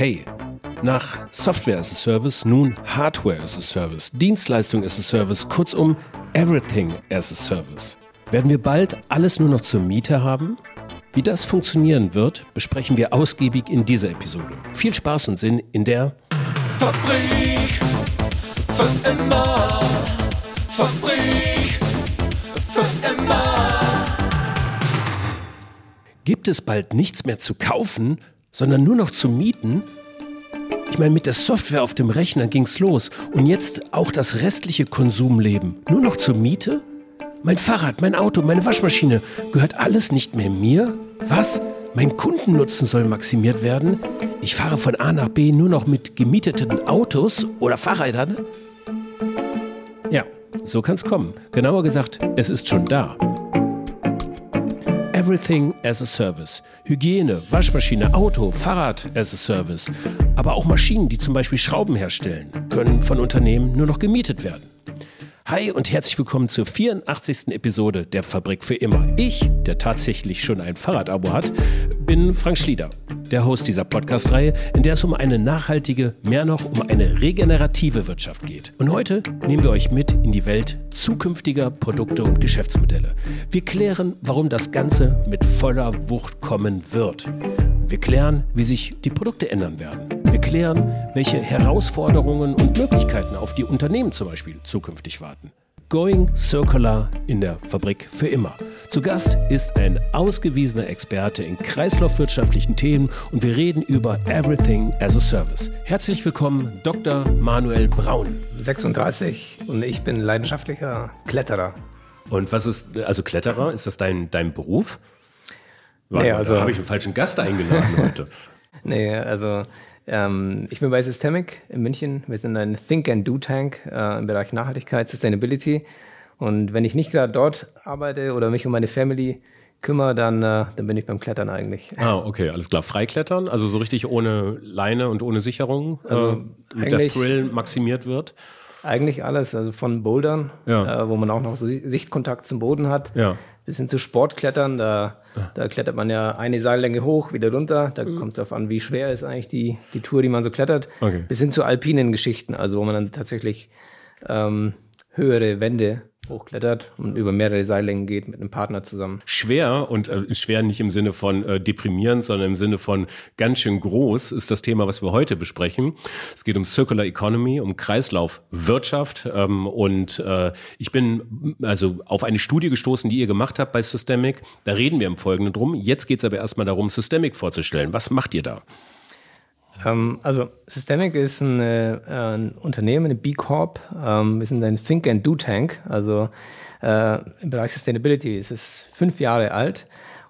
Hey, nach Software as a Service nun Hardware as a Service, Dienstleistung as a Service, kurzum Everything as a Service. Werden wir bald alles nur noch zur Miete haben? Wie das funktionieren wird, besprechen wir ausgiebig in dieser Episode. Viel Spaß und Sinn in der Fabrik für immer. Fabrik für immer. Gibt es bald nichts mehr zu kaufen, sondern nur noch zu mieten? Ich meine, mit der Software auf dem Rechner ging's los und jetzt auch das restliche Konsumleben. Nur noch zur Miete? Mein Fahrrad, mein Auto, meine Waschmaschine, gehört alles nicht mehr mir? Was? Mein Kundennutzen soll maximiert werden? Ich fahre von A nach B nur noch mit gemieteten Autos oder Fahrrädern? Ja, so kann's kommen. Genauer gesagt, es ist schon da. Everything as a Service. Hygiene, Waschmaschine, Auto, Fahrrad as a Service. Aber auch Maschinen, die zum Beispiel Schrauben herstellen, können von Unternehmen nur noch gemietet werden. Hi und herzlich willkommen zur 84. Episode der Fabrik für immer. Ich, der tatsächlich schon ein Fahrradabo hat, bin Frank Schlieder, der Host dieser Podcast-Reihe, in der es um eine nachhaltige, mehr noch um eine regenerative Wirtschaft geht. Und heute nehmen wir euch mit in die Welt zukünftiger Produkte und Geschäftsmodelle. Wir klären, warum das Ganze mit voller Wucht kommen wird. Wir klären, wie sich die Produkte ändern werden. Wir klären, welche Herausforderungen und Möglichkeiten auf die Unternehmen zum Beispiel zukünftig warten. Going Circular in der Fabrik für immer. Zu Gast ist ein ausgewiesener Experte in kreislaufwirtschaftlichen Themen und wir reden über Everything as a Service. Herzlich willkommen, Dr. Manuel Braun. 36 und ich bin leidenschaftlicher Kletterer. Und was ist, also Kletterer, ist das dein, dein Beruf? Warte, Nee, also- habe ich einen falschen Gast eingeladen heute. Nee, also ähm, ich bin bei Systemic in München. Wir sind ein Think and Do Tank äh, im Bereich Nachhaltigkeit, Sustainability. Und wenn ich nicht gerade dort arbeite oder mich um meine Family kümmere, dann, äh, dann bin ich beim Klettern eigentlich. Ah, okay, alles klar. Freiklettern, also so richtig ohne Leine und ohne Sicherung, also mit der Thrill maximiert wird. Eigentlich alles, also von Bouldern, Ja. äh, wo man auch noch so Si- Sichtkontakt zum Boden hat, Ja. Bis hin zu Sportklettern. Da, da klettert man ja eine Seillänge hoch, wieder runter. Da kommt es darauf an, wie schwer ist eigentlich die, die Tour, die man so klettert. Okay. Bis hin zu alpinen Geschichten, also wo man dann tatsächlich ähm, höhere Wände hochklettert und über mehrere Seillängen geht mit einem Partner zusammen. Schwer und äh, schwer nicht im Sinne von äh, deprimierend, sondern im Sinne von ganz schön groß ist das Thema, was wir heute besprechen. Es geht um Circular Economy, um Kreislaufwirtschaft ähm, und äh, ich bin also auf eine Studie gestoßen, die ihr gemacht habt bei Systemic. Da reden wir im Folgenden drum. Jetzt geht es aber erstmal darum, Systemic vorzustellen. Was macht ihr da? Ähm, also Systemic ist ein, äh, ein Unternehmen, eine B Corp. Ähm, wir sind ein Think and Do Tank. Also äh, im Bereich Sustainability ist es fünf Jahre alt.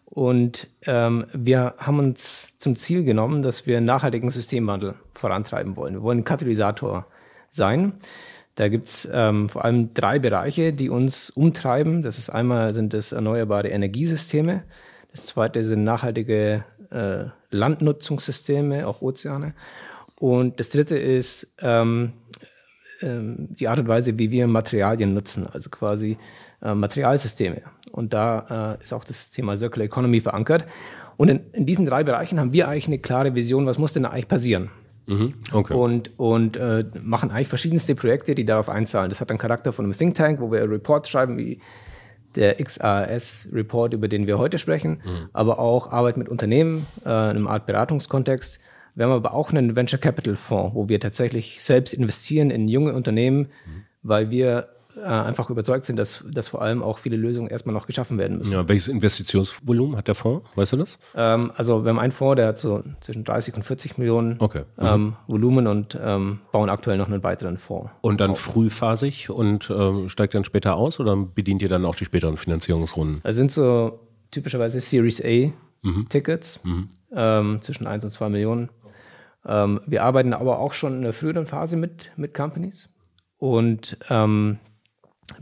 Und ähm, wir haben uns zum Ziel genommen, dass wir nachhaltigen Systemwandel vorantreiben wollen. Wir wollen Katalysator sein. Da gibt es ähm, vor allem drei Bereiche, die uns umtreiben. Das ist einmal sind es erneuerbare Energiesysteme. Das zweite sind nachhaltige äh, Landnutzungssysteme, auch Ozeane. Und das dritte ist ähm, ähm, die Art und Weise, wie wir Materialien nutzen, also quasi äh, Materialsysteme. Und da äh, ist auch das Thema Circular Economy verankert. Und in, in diesen drei Bereichen haben wir eigentlich eine klare Vision, was muss denn eigentlich passieren? Okay. und, und äh, machen eigentlich verschiedenste Projekte, die darauf einzahlen. Das hat einen Charakter von einem Think Tank, wo wir Reports schreiben, wie der XAS-Report, über den wir heute sprechen, aber auch Arbeit mit Unternehmen äh, in einem Art Beratungskontext. Wir haben aber auch einen Venture Capital Fonds, wo wir tatsächlich selbst investieren in junge Unternehmen, weil wir äh, einfach überzeugt sind, dass, dass vor allem auch viele Lösungen erstmal noch geschaffen werden müssen. Ja, welches Investitionsvolumen hat der Fonds? Weißt du das? Ähm, also wir haben einen Fonds, der hat so zwischen 30 und 40 Millionen Okay. ähm, Volumen und ähm, bauen aktuell noch einen weiteren Fonds. Und dann frühphasig und ähm, steigt dann später aus oder bedient ihr dann auch die späteren Finanzierungsrunden? Das sind so typischerweise Series A Tickets ähm, zwischen 1 und 2 Millionen. Ähm, wir arbeiten aber auch schon in der früheren Phase mit, mit Companies. Und ähm,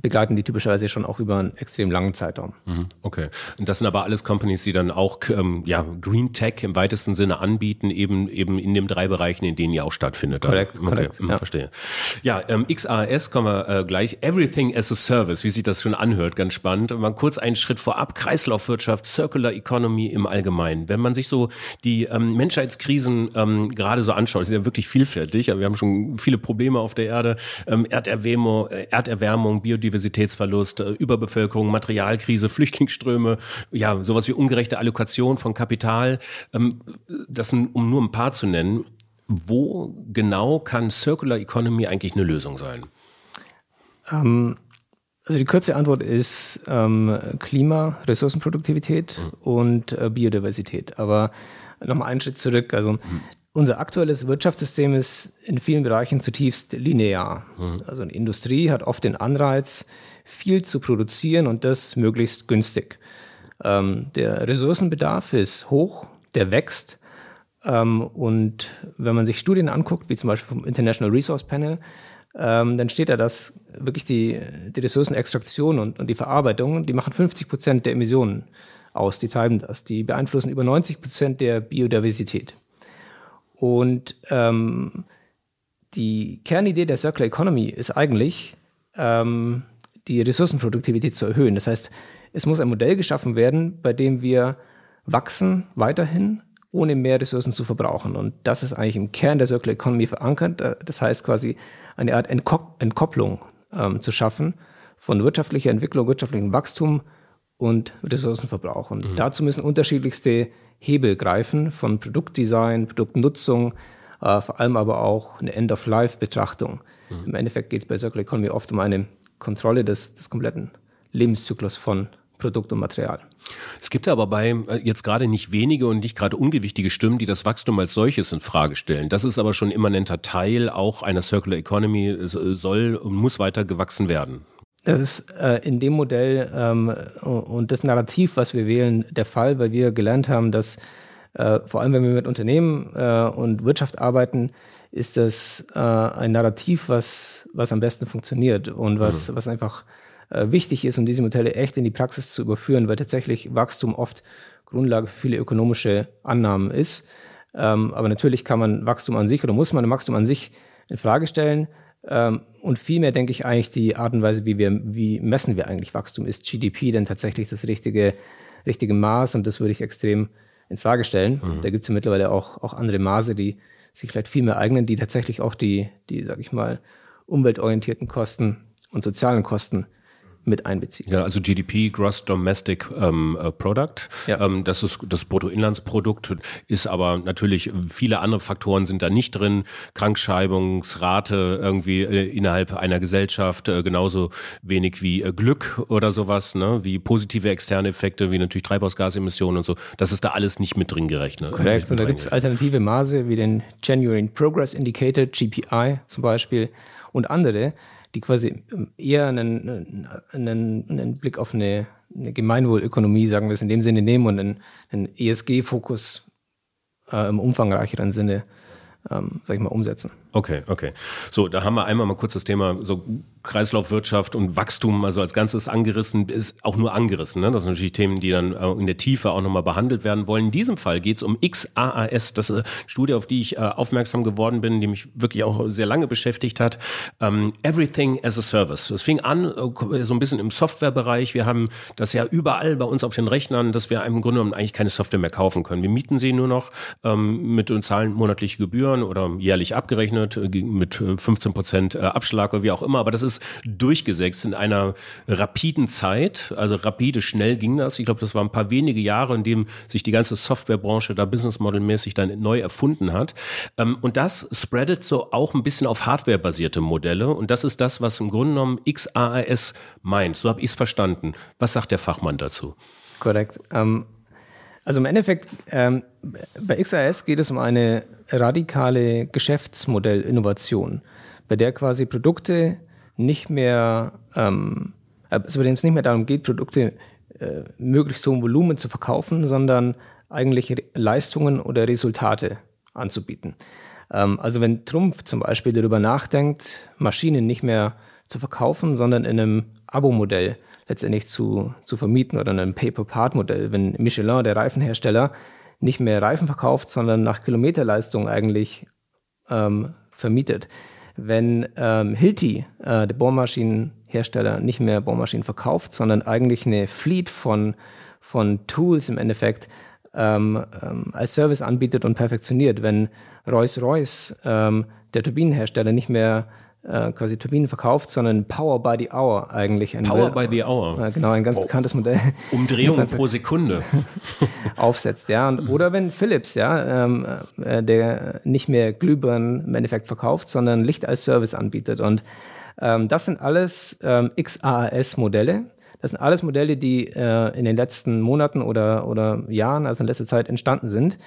begleiten die typischerweise schon auch über einen extrem langen Zeitraum. Mhm, okay. Und das sind aber alles Companies, die dann auch ähm, ja, Green Tech im weitesten Sinne anbieten, eben eben in den drei Bereichen, in denen ihr auch stattfindet. Korrekt, okay. Mhm, ja. Verstehe. Ja, ähm, XAS kommen wir äh, gleich. Everything as a Service, wie sich das schon anhört, ganz spannend. Mal kurz einen Schritt vorab. Kreislaufwirtschaft, Circular Economy im Allgemeinen. Wenn man sich so die ähm, Menschheitskrisen ähm, gerade so anschaut, ist ja wirklich vielfältig. Wir haben schon viele Probleme auf der Erde. Ähm, Erderwärmung, äh, Erderwärmung, Biodiversität Biodiversitätsverlust, äh, Überbevölkerung, Materialkrise, Flüchtlingsströme, ja, sowas wie ungerechte Allokation von Kapital. Ähm, das, um nur ein paar zu nennen. Wo genau kann Circular Economy eigentlich eine Lösung sein? Ähm, also die kurze Antwort ist ähm, Klima, Ressourcenproduktivität mhm. und äh, Biodiversität. Aber nochmal einen Schritt zurück. Also mhm. Unser aktuelles Wirtschaftssystem ist in vielen Bereichen zutiefst linear. Mhm. Also eine Industrie hat oft den Anreiz, viel zu produzieren und das möglichst günstig. Ähm, der Ressourcenbedarf ist hoch, der wächst. Ähm, und wenn man sich Studien anguckt, wie zum Beispiel vom International Resource Panel, ähm, dann steht da, dass wirklich die, die Ressourcenextraktion und, und die Verarbeitung, die machen 50 Prozent der Emissionen aus, die treiben das. Die beeinflussen über 90 Prozent der Biodiversität. Und ähm, die Kernidee der Circular Economy ist eigentlich, ähm, die Ressourcenproduktivität zu erhöhen. Das heißt, es muss ein Modell geschaffen werden, bei dem wir wachsen weiterhin, ohne mehr Ressourcen zu verbrauchen. Und das ist eigentlich im Kern der Circular Economy verankert. Das heißt quasi eine Art Entkopplung ähm, zu schaffen von wirtschaftlicher Entwicklung, wirtschaftlichem Wachstum und Ressourcenverbrauch. Und mhm. dazu müssen unterschiedlichste Hebel greifen, von Produktdesign, Produktnutzung, äh, vor allem aber auch eine End-of-Life-Betrachtung. Mhm. Im Endeffekt geht es bei Circular Economy oft um eine Kontrolle des, des kompletten Lebenszyklus von Produkt und Material. Es gibt aber bei äh, jetzt gerade nicht wenige und nicht gerade ungewichtige Stimmen, die das Wachstum als solches in Frage stellen. Das ist aber schon immanenter Teil auch einer Circular Economy, äh, soll und muss weiter gewachsen werden. Das ist äh, in dem Modell ähm, und das Narrativ, was wir wählen, der Fall, weil wir gelernt haben, dass äh, vor allem, wenn wir mit Unternehmen äh, und Wirtschaft arbeiten, ist das äh, ein Narrativ, was, was am besten funktioniert und was, mhm. was einfach äh, wichtig ist, um diese Modelle echt in die Praxis zu überführen, weil tatsächlich Wachstum oft Grundlage für viele ökonomische Annahmen ist. Ähm, aber natürlich kann man Wachstum an sich oder muss man Wachstum an sich in Frage stellen. Ähm, und vielmehr denke ich eigentlich die Art und Weise, wie wir, wie messen wir eigentlich Wachstum? Ist GDP denn tatsächlich das richtige, richtige Maß? Und das würde ich extrem in Frage stellen. Mhm. Da gibt es ja mittlerweile auch, auch andere Maße, die sich vielleicht viel mehr eignen, die tatsächlich auch die, die, sag ich mal, umweltorientierten Kosten und sozialen Kosten mit einbeziehen. Ja, also GDP, Gross Domestic ähm, äh, Product, ja. ähm, das ist das Bruttoinlandsprodukt, ist aber natürlich viele andere Faktoren sind da nicht drin. Krankschreibungsrate irgendwie äh, innerhalb einer Gesellschaft äh, genauso wenig wie äh, Glück oder sowas, ne? wie positive externe Effekte, wie natürlich Treibhausgasemissionen und so. Das ist da alles nicht mit drin gerechnet. Korrekt. Und da gibt es alternative Maße wie den Genuine Progress Indicator, GPI zum Beispiel und andere die quasi ähm, eher einen, einen, einen Blick auf eine, eine, Gemeinwohlökonomie, sagen wir es in dem Sinne, nehmen und einen, einen ESG-Fokus äh, im umfangreicheren Sinne, ähm, sag ich mal, umsetzen. Okay, okay. So, da haben wir einmal mal kurz das Thema so Kreislaufwirtschaft und Wachstum, also als Ganzes angerissen, ist auch nur angerissen. Ne? Das sind natürlich Themen, die dann äh, in der Tiefe auch nochmal behandelt werden wollen. In diesem Fall geht es um XAAS, das ist eine Studie, auf die ich äh, aufmerksam geworden bin, die mich wirklich auch sehr lange beschäftigt hat. Ähm, Everything as a Service. Das fing an äh, so ein bisschen im Softwarebereich. Wir haben das ja überall bei uns auf den Rechnern, dass wir im Grunde genommen eigentlich keine Software mehr kaufen können. Wir mieten sie nur noch ähm, mit und zahlen monatliche Gebühren oder jährlich abgerechnet mit 15 Prozent Abschlag oder wie auch immer. Aber das ist durchgesetzt in einer rapiden Zeit. Also rapide, schnell ging das. Ich glaube, das waren ein paar wenige Jahre, in dem sich die ganze Softwarebranche da businessmodelmäßig dann neu erfunden hat. Ähm, und das spreadet so auch ein bisschen auf Hardware-basierte Modelle. Und das ist das, was im Grunde genommen XAAS meint. So habe ich es verstanden. Was sagt der Fachmann dazu? Korrekt. Ähm, also im Endeffekt, ähm, bei XAS geht es um eine radikale Geschäftsmodellinnovation, bei der quasi Produkte nicht mehr, ähm, also bei dem es nicht mehr darum geht, Produkte äh, möglichst hohem Volumen zu verkaufen, sondern eigentlich Leistungen oder Resultate anzubieten. Ähm, also wenn Trumpf zum Beispiel darüber nachdenkt, Maschinen nicht mehr zu verkaufen, sondern in einem Abo-Modell letztendlich zu, zu vermieten oder in einem Pay-per-Part-Modell. Wenn Michelin, der Reifenhersteller, nicht mehr Reifen verkauft, sondern nach Kilometerleistung eigentlich ähm, vermietet. Wenn ähm, Hilti, äh, der Bohrmaschinenhersteller, nicht mehr Bohrmaschinen verkauft, sondern eigentlich eine Fleet von, von Tools im Endeffekt ähm, ähm, als Service anbietet und perfektioniert. Wenn Rolls-Royce, ähm, der Turbinenhersteller, nicht mehr äh, quasi Turbinen verkauft, sondern Power by the Hour eigentlich. Ein Power by the Hour. Äh, genau, ein ganz oh. bekanntes Modell. Umdrehungen pro Sekunde. aufsetzt, ja. Und, oder wenn Philips, ja, ähm, äh, der nicht mehr Glühbirnen im Endeffekt verkauft, sondern Licht als Service anbietet. Und ähm, das sind alles ähm, XaaS-Modelle. Das sind alles Modelle, die in den letzten Monaten oder, oder Jahren, also in letzter Zeit entstanden sind.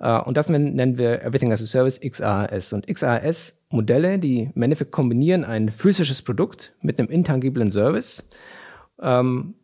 Uh, und das nennen wir Everything as a Service XaaS. Und XaaS-Modelle, die im Endeffekt kombinieren ein physisches Produkt mit einem intangiblen Service, ähm,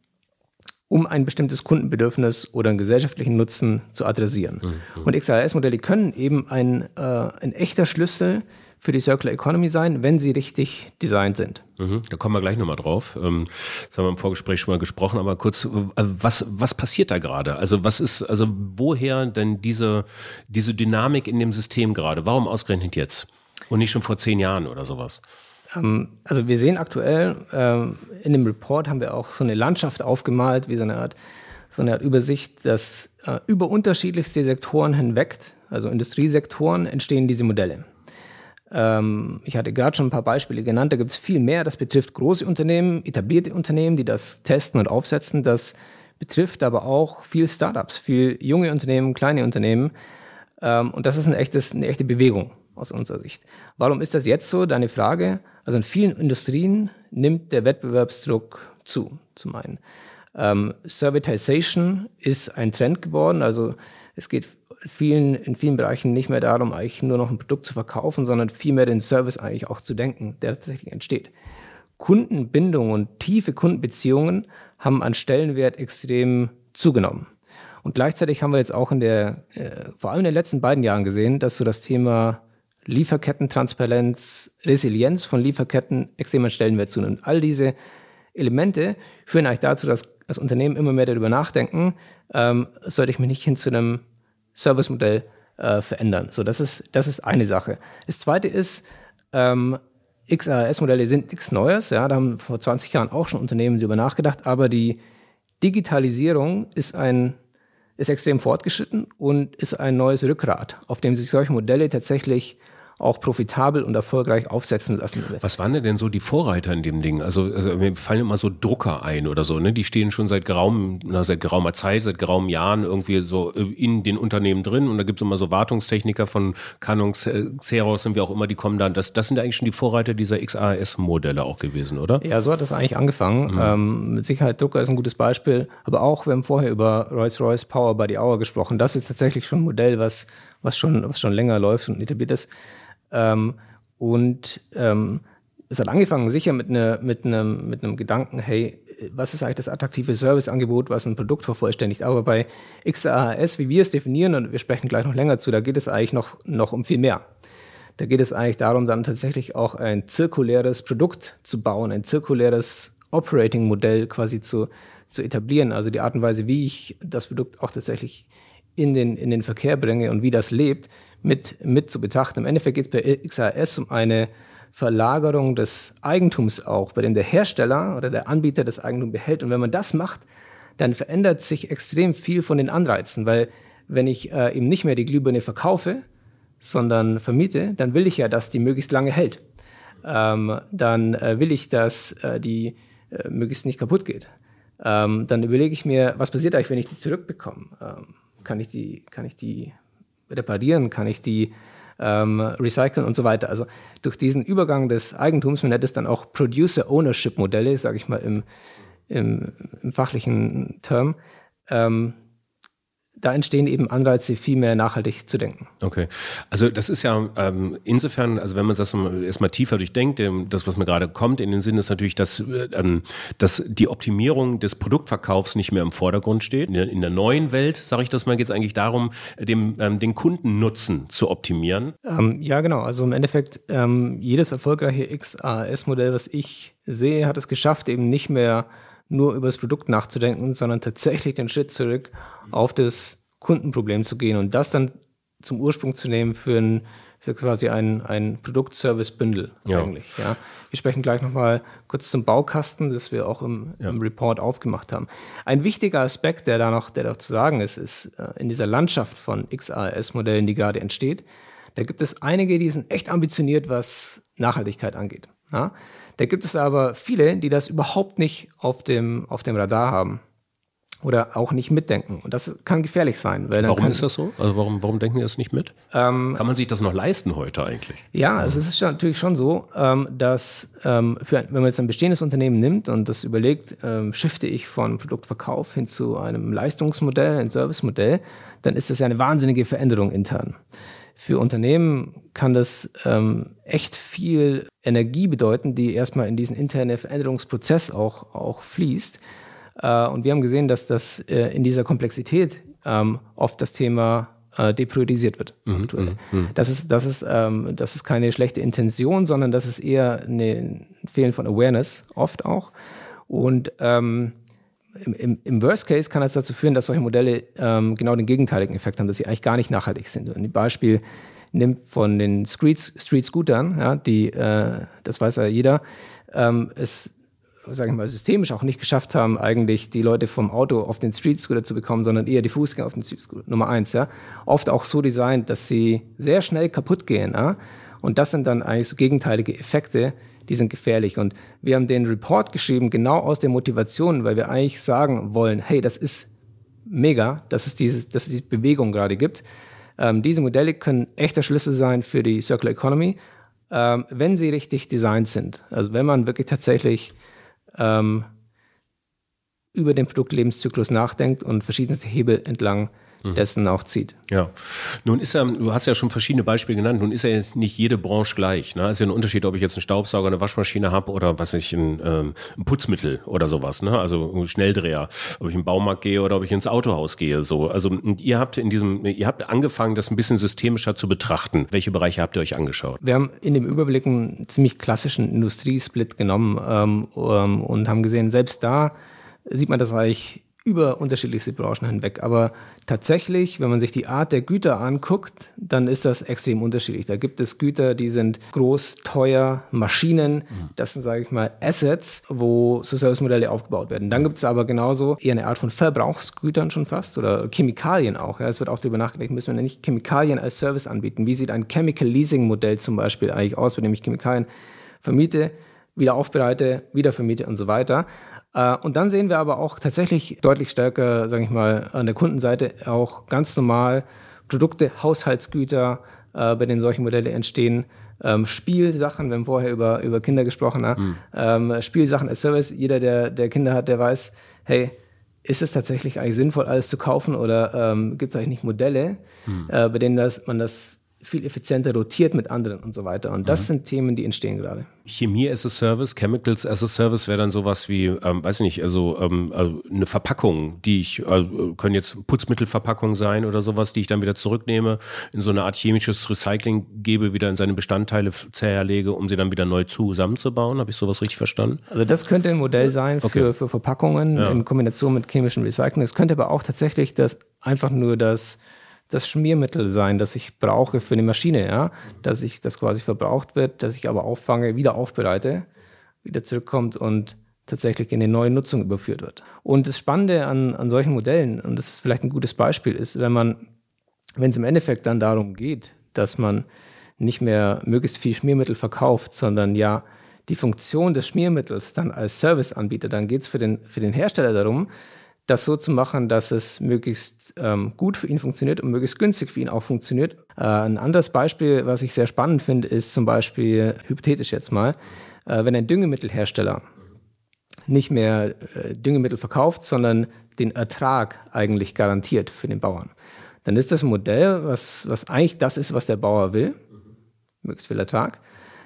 um ein bestimmtes Kundenbedürfnis oder einen gesellschaftlichen Nutzen zu adressieren. Mhm. Und XaaS-Modelle können eben ein, äh, ein echter Schlüssel für die Circular Economy sein, wenn sie richtig designt sind. Mhm, da kommen wir gleich nochmal drauf. Ähm, das haben wir im Vorgespräch schon mal gesprochen, aber kurz, äh, was, was passiert da gerade? Also was ist, also woher denn diese, diese Dynamik in dem System gerade? Warum ausgerechnet jetzt? Und nicht schon vor zehn Jahren oder sowas? Ähm, also wir sehen aktuell, ähm, in dem Report haben wir auch so eine Landschaft aufgemalt, wie so eine Art, so eine Art Übersicht, dass äh, über unterschiedlichste Sektoren hinweg, also Industriesektoren, entstehen diese Modelle. Ähm, ich hatte gerade schon ein paar Beispiele genannt, da gibt es viel mehr. Das betrifft große Unternehmen, etablierte Unternehmen, die das testen und aufsetzen. Das betrifft aber auch viel Startups, viel junge Unternehmen, kleine Unternehmen. Ähm, und das ist ein echtes, eine echte Bewegung aus unserer Sicht. Warum ist das jetzt so? Deine Frage. Also in vielen Industrien nimmt der Wettbewerbsdruck zu, zum einen. Ähm, Servitization ist ein Trend geworden. Also es geht vielen, in vielen Bereichen nicht mehr darum, eigentlich nur noch ein Produkt zu verkaufen, sondern vielmehr den Service eigentlich auch zu denken, der tatsächlich entsteht. Kundenbindung und tiefe Kundenbeziehungen haben an Stellenwert extrem zugenommen. Und gleichzeitig haben wir jetzt auch in der, äh, vor allem in den letzten beiden Jahren gesehen, dass so das Thema Lieferkettentransparenz, Resilienz von Lieferketten extrem an Stellenwert zunimmt. All diese Elemente führen eigentlich dazu, dass das Unternehmen immer mehr darüber nachdenken, ähm, sollte ich mich nicht hin zu einem Servicemodell äh, verändern. So, das ist, das ist eine Sache. Das zweite ist, ähm, XaaS-Modelle sind nichts Neues. Ja, da haben vor 20 Jahren auch schon Unternehmen darüber nachgedacht, aber die Digitalisierung ist ein ist extrem fortgeschritten und ist ein neues Rückgrat, auf dem sich solche Modelle tatsächlich auch profitabel und erfolgreich aufsetzen lassen wird. Was waren denn so die Vorreiter in dem Ding? Also, also mir fallen immer so Drucker ein oder so, ne? Die stehen schon seit geraumen, na, seit geraumer Zeit, seit geraumen Jahren irgendwie so äh, in den Unternehmen drin und da gibt's immer so Wartungstechniker von Canon, Xerox sind wir auch immer, die kommen dann. Das, das sind eigentlich schon die Vorreiter dieser XAS-Modelle auch gewesen, oder? Ja, so hat das eigentlich angefangen. Mhm. Ähm, mit Sicherheit Drucker ist ein gutes Beispiel, aber auch, wir haben vorher über Rolls-Royce Power by the Hour gesprochen. Das ist tatsächlich schon ein Modell, was, was, schon, was schon länger läuft und etabliert ist. Ähm, und ähm, es hat angefangen sicher mit, ne, mit, einem, mit einem Gedanken, hey, was ist eigentlich das attraktive Serviceangebot, was ein Produkt vervollständigt? Aber bei XAHS, wie wir es definieren, und wir sprechen gleich noch länger zu, da geht es eigentlich noch, noch um viel mehr. Da geht es eigentlich darum, dann tatsächlich auch ein zirkuläres Produkt zu bauen, ein zirkuläres Operating-Modell quasi zu, zu etablieren. Also die Art und Weise, wie ich das Produkt auch tatsächlich in den, in den Verkehr bringe und wie das lebt, mit, mit zu betrachten. Im Endeffekt geht es bei XAS um eine Verlagerung des Eigentums auch, bei dem der Hersteller oder der Anbieter das Eigentum behält. Und wenn man das macht, dann verändert sich extrem viel von den Anreizen, weil wenn ich äh, eben nicht mehr die Glühbirne verkaufe, sondern vermiete, dann will ich ja, dass die möglichst lange hält. Ähm, dann äh, will ich, dass äh, die äh, möglichst nicht kaputt geht. Ähm, dann überlege ich mir, was passiert eigentlich, wenn ich die zurückbekomme? Ähm, kann ich die, kann ich die reparieren, kann ich die ähm, recyceln und so weiter. Also durch diesen Übergang des Eigentums, man nennt es dann auch Producer-Ownership-Modelle, sage ich mal im, im, im, fachlichen Term, ähm, da entstehen eben Anreize, viel mehr nachhaltig zu denken. Okay. Also das ist ja ähm, insofern, also wenn man das erstmal tiefer durchdenkt, ähm, das, was mir gerade kommt in den Sinn, ist natürlich, dass, ähm, dass die Optimierung des Produktverkaufs nicht mehr im Vordergrund steht. In der, in der neuen Welt, sage ich das mal, geht es eigentlich darum, dem, ähm, den Kundennutzen zu optimieren. Ähm, ja, genau. Also im Endeffekt, ähm, jedes erfolgreiche XAS-Modell, was ich sehe, hat es geschafft, eben nicht mehr nur über das Produkt nachzudenken, sondern tatsächlich den Schritt zurück auf das Kundenproblem zu gehen und das dann zum Ursprung zu nehmen für, ein, für quasi ein, ein Produkt-Service-Bündel ja. eigentlich. Ja. Wir sprechen gleich nochmal kurz zum Baukasten, das wir auch im, ja. im, Report aufgemacht haben. Ein wichtiger Aspekt, der da noch, der da zu sagen ist, ist äh, in dieser Landschaft von XAS-Modellen, die gerade entsteht, da gibt es einige, die sind echt ambitioniert, was Nachhaltigkeit angeht. Ja. Da gibt es aber viele, die das überhaupt nicht auf dem, auf dem Radar haben oder auch nicht mitdenken. Und das kann gefährlich sein. warum kann, ist das so? Also warum, warum denken die das nicht mit? Ähm, kann man sich das noch leisten heute eigentlich? Ja, also es ist natürlich schon so, ähm, dass ähm, für, wenn man jetzt ein bestehendes Unternehmen nimmt und das überlegt, ähm, shifte ich von Produktverkauf hin zu einem Leistungsmodell, ein Servicemodell, dann ist das ja eine wahnsinnige Veränderung intern. Für Unternehmen kann das ähm, echt viel Energie bedeuten, die erstmal in diesen internen Veränderungsprozess auch, auch fließt. Äh, und wir haben gesehen, dass das äh, in dieser Komplexität ähm, oft das Thema äh, depriorisiert wird. Mhm, aktuell. Mhm, mhm. Das, ist, das, ist, ähm, das ist keine schlechte Intention, sondern das ist eher ein Fehlen von Awareness, oft auch. Und ähm, im, im, Worst Case kann es dazu führen, dass solche Modelle ähm, genau den gegenteiligen Effekt haben, dass sie eigentlich gar nicht nachhaltig sind. Und ein Beispiel nimmt von den Street, Street Scootern, ja, die, äh, das weiß ja jeder, ähm, es, sage ich mal, systemisch auch nicht geschafft haben, eigentlich die Leute vom Auto auf den Street Scooter zu bekommen, sondern eher die Fußgänger auf den Street Scooter. Nummer eins, ja. Oft auch so designt, dass sie sehr schnell kaputt gehen, ja. Und das sind dann eigentlich so gegenteilige Effekte, die sind gefährlich. Und wir haben den Report geschrieben, genau aus der Motivation, weil wir eigentlich sagen wollen, hey, das ist mega, dass es, dieses, dass es diese Bewegung gerade gibt. Ähm, diese Modelle können echter Schlüssel sein für die Circular Economy, ähm, wenn sie richtig designt sind. Also wenn man wirklich tatsächlich ähm, über den Produktlebenszyklus nachdenkt und verschiedenste Hebel entlang Mhm. Dessen auch zieht. Ja. Nun ist ja, du hast ja schon verschiedene Beispiele genannt, nun ist ja jetzt nicht jede Branche gleich. Ne? Es ist ja ein Unterschied, ob ich jetzt einen Staubsauger, eine Waschmaschine habe oder was ich, ein, ähm, ein Putzmittel oder sowas, ne? Also ein Schnelldreher, ob ich in den Baumarkt gehe oder ob ich ins Autohaus gehe. So. Also ihr habt in diesem, ihr habt angefangen, das ein bisschen systemischer zu betrachten. Welche Bereiche habt ihr euch angeschaut? Wir haben in dem Überblick einen ziemlich klassischen Industriesplit genommen ähm, ähm und haben gesehen, selbst da sieht man das eigentlich über unterschiedlichste Branchen hinweg. Aber tatsächlich, wenn man sich die Art der Güter anguckt, dann ist das extrem unterschiedlich. Da gibt es Güter, die sind groß, teuer, Maschinen, das sind, sage ich mal, Assets, wo so Service-Modelle aufgebaut werden. Dann gibt es aber genauso eher eine Art von Verbrauchsgütern schon fast oder Chemikalien auch. Ja. Es wird auch darüber nachgedacht, müssen wir nicht Chemikalien als Service anbieten. Wie sieht ein Chemical Leasing Modell zum Beispiel eigentlich aus, bei dem ich Chemikalien vermiete, wieder aufbereite, wieder vermiete und so weiter. Äh, und dann sehen wir aber auch tatsächlich deutlich stärker, sage ich mal, an der Kundenseite auch ganz normal Produkte, Haushaltsgüter, äh, bei denen solche Modelle entstehen. Ähm, Spielsachen, wir haben vorher über, über Kinder gesprochen, ne? mhm. ähm, Spielsachen als Service. Jeder, der, der Kinder hat, der weiß, hey, ist es tatsächlich eigentlich sinnvoll, alles zu kaufen oder ähm, gibt es eigentlich nicht Modelle, mhm. äh, bei denen das, man das viel effizienter rotiert mit anderen und so weiter. Und das mhm. sind Themen, die entstehen gerade. Chemie as a Service, Chemicals as a Service wäre dann sowas wie, ähm, weiß ich nicht, also, ähm, also eine Verpackung, die ich, also können jetzt Putzmittelverpackungen sein oder sowas, die ich dann wieder zurücknehme, in so eine Art chemisches Recycling gebe, wieder in seine Bestandteile zerlege, um sie dann wieder neu zusammenzubauen. Habe ich sowas richtig verstanden? Also das könnte ein Modell sein für, okay. für Verpackungen ja. in Kombination mit chemischem Recycling. Es könnte aber auch tatsächlich das einfach nur das das Schmiermittel sein, das ich brauche für eine Maschine, ja, dass ich das quasi verbraucht wird, dass ich aber auffange, wieder aufbereite, wieder zurückkommt und tatsächlich in eine neue Nutzung überführt wird. Und das Spannende an, an solchen Modellen, und das ist vielleicht ein gutes Beispiel, ist, wenn man, wenn es im Endeffekt dann darum geht, dass man nicht mehr möglichst viel Schmiermittel verkauft, sondern ja die Funktion des Schmiermittels dann als Service anbietet, dann geht es für den, für den Hersteller darum, das so zu machen, dass es möglichst ähm, gut für ihn funktioniert und möglichst günstig für ihn auch funktioniert. Äh, ein anderes Beispiel, was ich sehr spannend finde, ist zum Beispiel, hypothetisch jetzt mal, äh, wenn ein Düngemittelhersteller nicht mehr äh, Düngemittel verkauft, sondern den Ertrag eigentlich garantiert für den Bauern. Dann ist das ein Modell, was, was eigentlich das ist, was der Bauer will, möglichst viel Ertrag,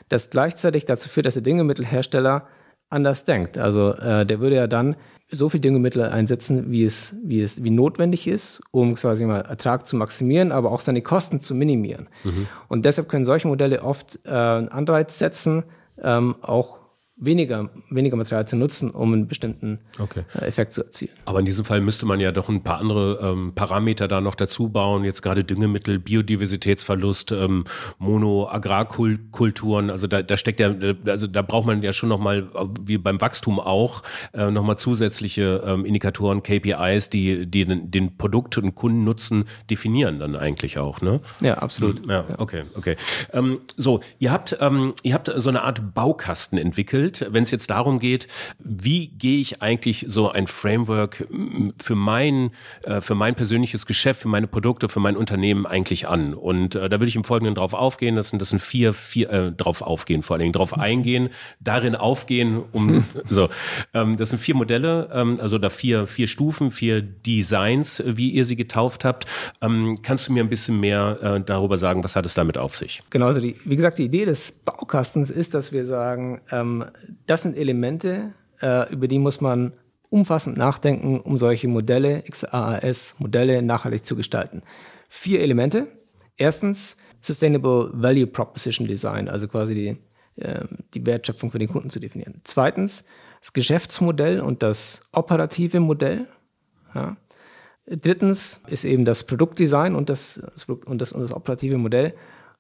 das gleichzeitig dazu führt, dass der Düngemittelhersteller anders denkt. Also äh, der würde ja dann so viel Düngemittel einsetzen, wie es, wie es wie notwendig ist, um quasi mal Ertrag zu maximieren, aber auch seine Kosten zu minimieren. Mhm. Und deshalb können solche Modelle oft äh, einen Anreiz setzen, ähm, auch weniger, weniger Material zu nutzen, um einen bestimmten okay. Äh, Effekt zu erzielen. Aber in diesem Fall müsste man ja doch ein paar andere ähm, Parameter da noch dazu bauen, jetzt gerade Düngemittel, Biodiversitätsverlust, ähm, Mono-Agrarkulturen, also da, da steckt ja, also da braucht man ja schon nochmal, wie beim Wachstum auch, äh, nochmal zusätzliche ähm, Indikatoren, KPIs, die, die den, den Produkt- und Kundennutzen definieren dann eigentlich auch, ne? Ja, absolut. Ja, okay, okay. Ähm, so, ihr habt, ähm, ihr habt so eine Art Baukasten entwickelt, entwickelt, wenn es jetzt darum geht, wie gehe ich eigentlich so ein Framework für mein, äh, für mein persönliches Geschäft, für meine Produkte, für mein Unternehmen eigentlich an? Und äh, da würde ich im Folgenden drauf aufgehen. Das sind, das sind vier, vier äh, drauf aufgehen, vor allen Dingen drauf eingehen, darin aufgehen, um so. Ähm, das sind vier Modelle, ähm, also da vier, vier Stufen, vier Designs, wie ihr sie getauft habt. Ähm, kannst du mir ein bisschen mehr äh, darüber sagen, was hat es damit auf sich? Genau, also die, wie gesagt, die Idee des Baukastens ist, dass wir sagen, ähm, das sind Elemente, äh, über die muss man umfassend nachdenken, um solche Modelle, XAAS-Modelle nachhaltig zu gestalten. Vier Elemente. Erstens Sustainable Value Proposition Design, also quasi die, äh, die Wertschöpfung für den Kunden zu definieren. Zweitens das Geschäftsmodell und das operative Modell. Ja. Drittens ist eben das Produktdesign und das, und das, und das operative Modell.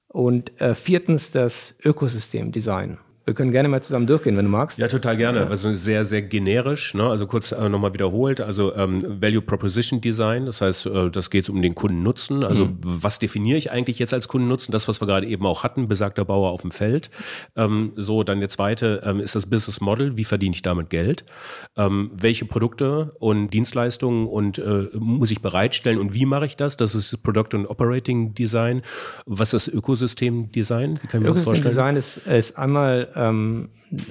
Und äh, viertens das Ökosystemdesign. Wir können gerne mal zusammen durchgehen, wenn du magst. Ja, total gerne. Also sehr, sehr generisch. Ne? Also kurz äh, nochmal wiederholt. Also ähm, Value Proposition Design. Das heißt, äh, das geht um den Kundennutzen. Also mhm. was definiere ich eigentlich jetzt als Kundennutzen? Das, was wir gerade eben auch hatten, besagter Bauer auf dem Feld. Ähm, so, dann der zweite ähm, ist das Business Model. Wie verdiene ich damit Geld? Ähm, welche Produkte und Dienstleistungen und äh, muss ich bereitstellen und wie mache ich das? Das ist Product und Operating Design. Was ist Ökosystem Design? Wie kann ich mir das vorstellen? Ökosystem Design ist, ist einmal ähm,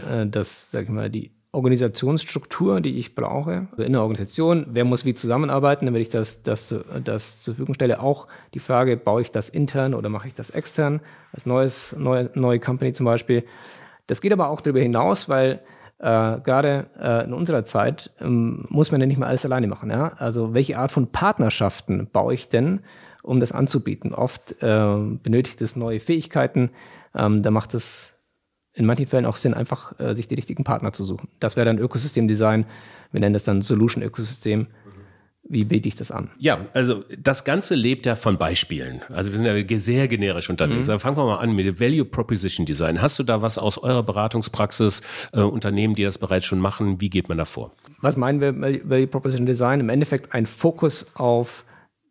äh, das, sag ich mal, die Organisationsstruktur, die ich brauche. Also in der Organisation, wer muss wie zusammenarbeiten, damit ich das, das, das zur Verfügung stelle. Auch die Frage, baue ich das intern oder mache ich das extern, als neues, neue, neue Company zum Beispiel. Das geht aber auch darüber hinaus, weil äh, gerade äh, in unserer Zeit ähm, muss man ja nicht mehr alles alleine machen. Ja? Also welche Art von Partnerschaften baue ich denn, um das anzubieten? Oft äh, benötigt es neue Fähigkeiten. Ähm, da macht es in manchen Fällen auch Sinn, einfach äh, sich die richtigen Partner zu suchen. Das wäre dann Ökosystemdesign. Wir nennen das dann Solution Ökosystem. Wie biete ich das an? Ja, also das Ganze lebt ja von Beispielen. Also wir sind ja sehr generisch unterwegs. Mhm. Also fangen wir mal an mit dem Value Proposition Design. Hast du da was aus eurer Beratungspraxis, äh, Unternehmen, die das bereits schon machen? Wie geht man da vor? Was meinen wir Value Proposition Design? Im Endeffekt ein Fokus auf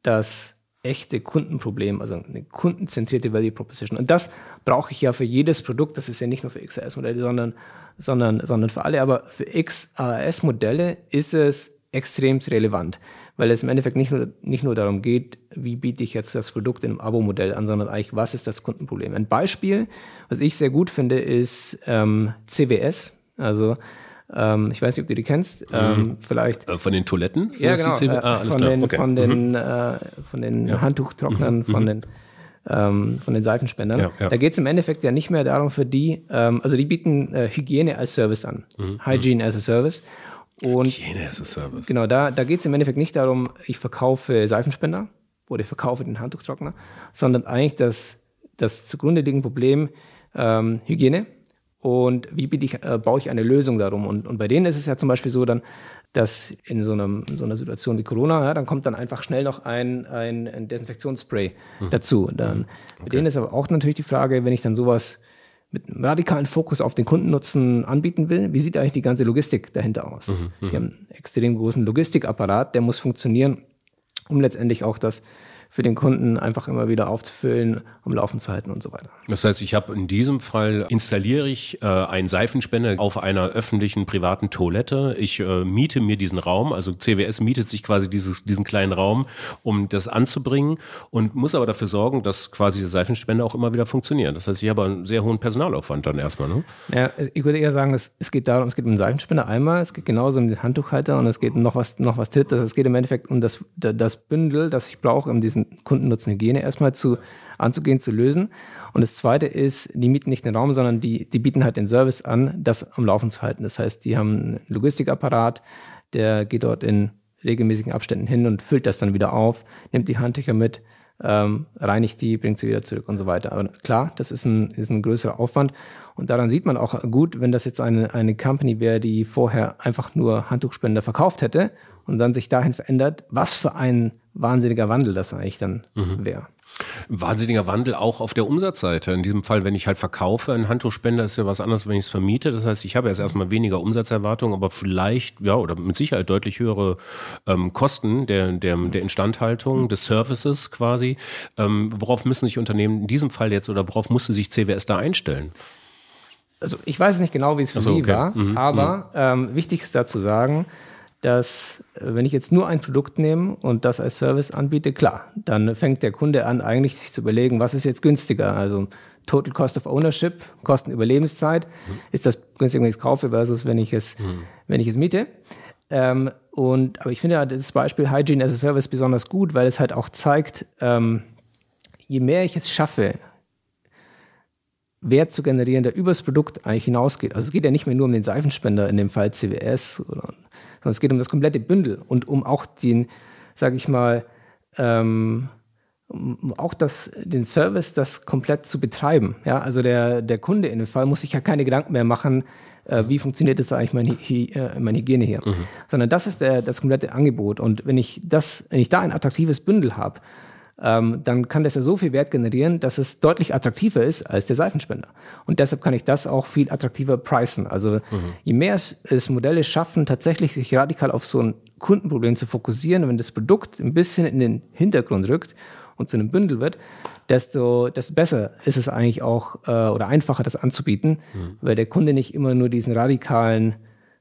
das echte Kundenproblem, also eine kundenzentrierte Value Proposition. Und das brauche ich ja für jedes Produkt. Das ist ja nicht nur für XAS-Modelle, sondern, sondern, sondern für alle. Aber für XAS-Modelle ist es extrem relevant, weil es im Endeffekt nicht nur, nicht nur darum geht, wie biete ich jetzt das Produkt einem Abo-Modell an, sondern eigentlich, was ist das Kundenproblem. Ein Beispiel, was ich sehr gut finde, ist ähm, CWS, also ähm, ich weiß nicht, ob du die kennst. Mhm. Ähm, vielleicht. Äh, von den Toiletten? So ja, genau. Äh, ah, von, den, okay. von, den, mhm. äh, von den ja. Handtuchtrocknern, mhm. von mhm. den ähm, von den Seifenspendern. Ja, ja. Da geht es im Endeffekt ja nicht mehr darum für die, ähm, also die bieten äh, Hygiene als Service an, mhm. Hygiene as a Service. Und Hygiene as a Service. Genau, da, da geht es im Endeffekt nicht darum, ich verkaufe Seifenspender oder ich verkaufe den Handtuchtrockner, sondern eigentlich das, das zugrunde liegende Problem ähm, Hygiene und wie ich, äh, baue ich eine Lösung darum. Und, und bei denen ist es ja zum Beispiel so dann, dass in so, einem, so einer Situation wie Corona, ja, dann kommt dann einfach schnell noch ein, ein, Desinfektionsspray mhm. dazu. Dann, okay. Bei denen ist aber auch natürlich die Frage, wenn ich dann sowas mit einem radikalen Fokus auf den Kundennutzen anbieten will, wie sieht eigentlich die ganze Logistik dahinter aus? Mhm. Die haben einen extrem großen Logistikapparat, der muss funktionieren, um letztendlich auch das für den Kunden einfach immer wieder aufzufüllen, um laufen zu halten und so weiter. Das heißt, ich habe in diesem Fall installiere ich äh, einen Seifenspender auf einer öffentlichen privaten Toilette. Ich äh, miete mir diesen Raum, also CWS mietet sich quasi dieses, diesen kleinen Raum, um das anzubringen und muss aber dafür sorgen, dass quasi der Seifenspender auch immer wieder funktioniert. Das heißt, ich habe einen sehr hohen Personalaufwand dann erstmal. Ne? Ja, ich würde eher sagen, es, es geht darum, es geht um den Seifenspender einmal, es geht genauso um den Handtuchhalter und es geht noch was, noch was drittes. Es geht im Endeffekt um das, das Bündel, das ich brauche, um diesen Kundennutzenhygiene erstmal zu, anzugehen, zu lösen. Und das zweite ist, die mieten nicht den Raum, sondern die, die bieten halt den Service an, das am Laufen zu halten. Das heißt, die haben einen Logistikapparat, der geht dort in regelmäßigen Abständen hin und füllt das dann wieder auf, nimmt die Handtücher mit, ähm, reinigt die, bringt sie wieder zurück und so weiter. Aber klar, das ist ein, ist ein größerer Aufwand. Und daran sieht man auch gut, wenn das jetzt eine, eine Company wäre, die vorher einfach nur Handtuchspender verkauft hätte und dann sich dahin verändert, was für ein wahnsinniger Wandel das eigentlich dann mhm. wäre. Wahnsinniger Wandel auch auf der Umsatzseite. In diesem Fall, wenn ich halt verkaufe, ein Handtuchspender ist ja was anderes, wenn ich es vermiete. Das heißt, ich habe jetzt erstmal weniger Umsatzerwartung, aber vielleicht, ja, oder mit Sicherheit deutlich höhere ähm, Kosten der, der, der Instandhaltung, des Services quasi. Ähm, worauf müssen sich Unternehmen in diesem Fall jetzt oder worauf musste sich CWS da einstellen? Also ich weiß nicht genau, wie es für so, Sie okay. war, mhm. aber mhm. ähm, wichtig ist da zu sagen, dass äh, wenn ich jetzt nur ein Produkt nehme und das als Service anbiete, klar, dann fängt der Kunde an, eigentlich sich zu überlegen, was ist jetzt günstiger? Also Total Cost of Ownership, Kosten Überlebenszeit, mhm. ist das günstiger, wenn ich es kaufe versus wenn ich es, mhm. wenn ich es miete. Ähm, und, aber ich finde das Beispiel Hygiene as a Service besonders gut, weil es halt auch zeigt, ähm, je mehr ich es schaffe, Wert zu generieren, der übers Produkt eigentlich hinausgeht. Also es geht ja nicht mehr nur um den Seifenspender, in dem Fall CWS, oder, sondern es geht um das komplette Bündel und um auch den, sage ich mal, ähm, um auch das, den Service, das komplett zu betreiben. Ja, also der, der Kunde in dem Fall muss sich ja keine Gedanken mehr machen, äh, wie funktioniert jetzt eigentlich meine, äh, meine Hygiene hier, mhm. sondern das ist der, das komplette Angebot. Und wenn ich das, wenn ich da ein attraktives Bündel habe, ähm, dann kann das ja so viel Wert generieren, dass es deutlich attraktiver ist als der Seifenspender. Und deshalb kann ich das auch viel attraktiver pricen. Also mhm. je mehr es, es, Modelle schaffen, tatsächlich sich radikal auf so ein Kundenproblem zu fokussieren, wenn das Produkt ein bisschen in den Hintergrund rückt und zu einem Bündel wird, desto, desto besser ist es eigentlich auch äh, oder einfacher, das anzubieten, mhm. weil der Kunde nicht immer nur diesen radikalen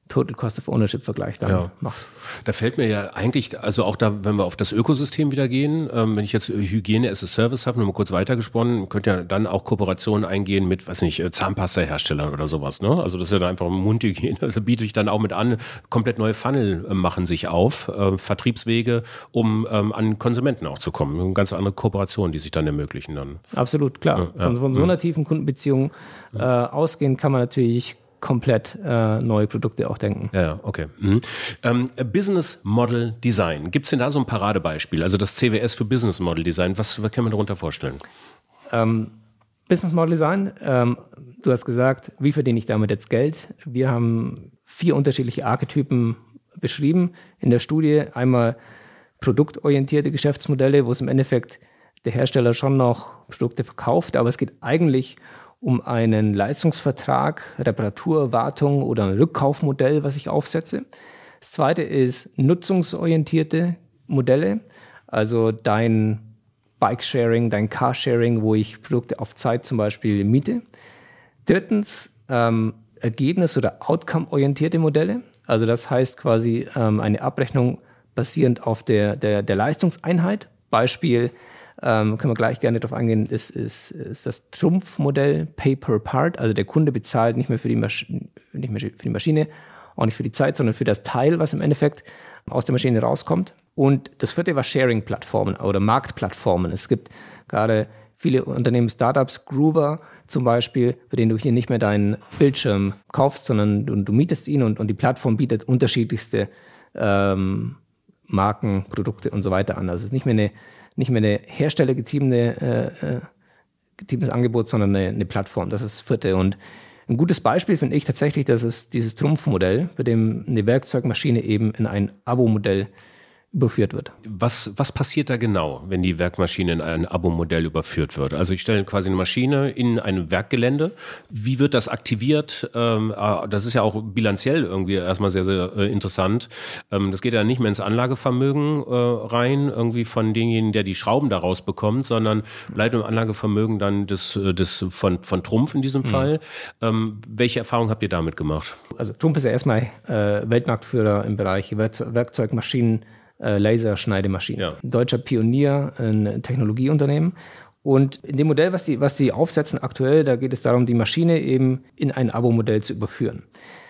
Total Cost of Ownership Vergleich dann ja. macht. Da fällt mir ja eigentlich, also auch da, wenn wir auf das Ökosystem wieder gehen, ähm, wenn ich jetzt Hygiene as a Service habe, nur mal kurz weitergesponnen, könnt ihr dann auch Kooperationen eingehen mit, weiß nicht, Zahnpasta-Herstellern oder sowas, ne? Also das ist ja dann einfach Mundhygiene, da biete ich dann auch mit an, komplett neue Funnel äh, machen sich auf, äh, Vertriebswege, um ähm, an Konsumenten auch zu kommen. Eine ganz andere Kooperation, die sich dann ermöglichen dann. Absolut, klar. Ja, von, von, so einer tiefen Kundenbeziehung äh, ausgehen kann man natürlich komplett äh, neue Produkte auch denken. Ja, okay. Mhm. Ähm, Business Model Design. Gibt es denn da so ein Paradebeispiel? Also das CWS für Business Model Design. Was, was kann man darunter vorstellen? Ähm, Business Model Design. Ähm, du hast gesagt, wie verdiene ich damit jetzt Geld? Wir haben vier unterschiedliche Archetypen beschrieben in der Studie. Einmal produktorientierte Geschäftsmodelle, wo es im Endeffekt der Hersteller schon noch Produkte verkauft, aber es geht eigentlich um um einen Leistungsvertrag, Reparatur, Wartung oder ein Rückkaufmodell, was ich aufsetze. Das zweite ist nutzungsorientierte Modelle, also dein Bike-Sharing, dein Car-Sharing, wo ich Produkte auf Zeit zum Beispiel miete. Drittens ähm, Ergebnis- oder Outcome-orientierte Modelle. Also das heißt quasi ähm, eine Abrechnung basierend auf der, der, der Leistungseinheit. Beispiel ähm, können wir gleich gerne darauf eingehen, ist, ist, ist das Trumpfmodell Pay per Part. Also der Kunde bezahlt nicht mehr für die, Masch nicht mehr für die Maschine, auch nicht für die Zeit, sondern für das Teil, was im Endeffekt aus der Maschine rauskommt. Und das vierte war Sharing-Plattformen oder Marktplattformen. Es gibt gerade viele Unternehmen, Startups, Groover zum Beispiel, bei denen du hier nicht mehr deinen Bildschirm kaufst, sondern du, du mietest ihn und, und die Plattform bietet unterschiedlichste ähm, Marken, Produkte und so weiter an. Also es ist nicht mehr eine nicht mehr eine herstellergetriebene äh, äh, getriebenes Angebot, sondern eine, eine, Plattform. Das ist das vierte. Und ein gutes Beispiel finde ich tatsächlich, das ist dieses Trumpfmodell, bei dem eine Werkzeugmaschine eben in ein Abo-Modell überführt wird. Was, was passiert da genau, wenn die Werkmaschine in ein Abo-Modell überführt wird? Also ich stelle quasi eine Maschine in ein Werkgelände. Wie wird das aktiviert? Ähm, ah, das ist ja auch bilanziell irgendwie erstmal sehr, sehr äh, interessant. Ähm, das geht ja nicht mehr ins Anlagevermögen äh, rein, irgendwie von denjenigen, der die Schrauben daraus bekommt, sondern bleibt im Anlagevermögen dann des, äh, des von, von Trumpf in diesem mhm. Fall. Ähm, welche Erfahrung habt ihr damit gemacht? Also Trumpf ist ja erstmal Weltmarktführer im Bereich Werkzeugmaschinen, äh, Laserschneidemaschinen. Ja. Deutscher Pionier, ein Technologieunternehmen. Und in dem Modell, was die, was die aufsetzen aktuell, da geht es darum, die Maschine eben in ein Abo-Modell zu überführen.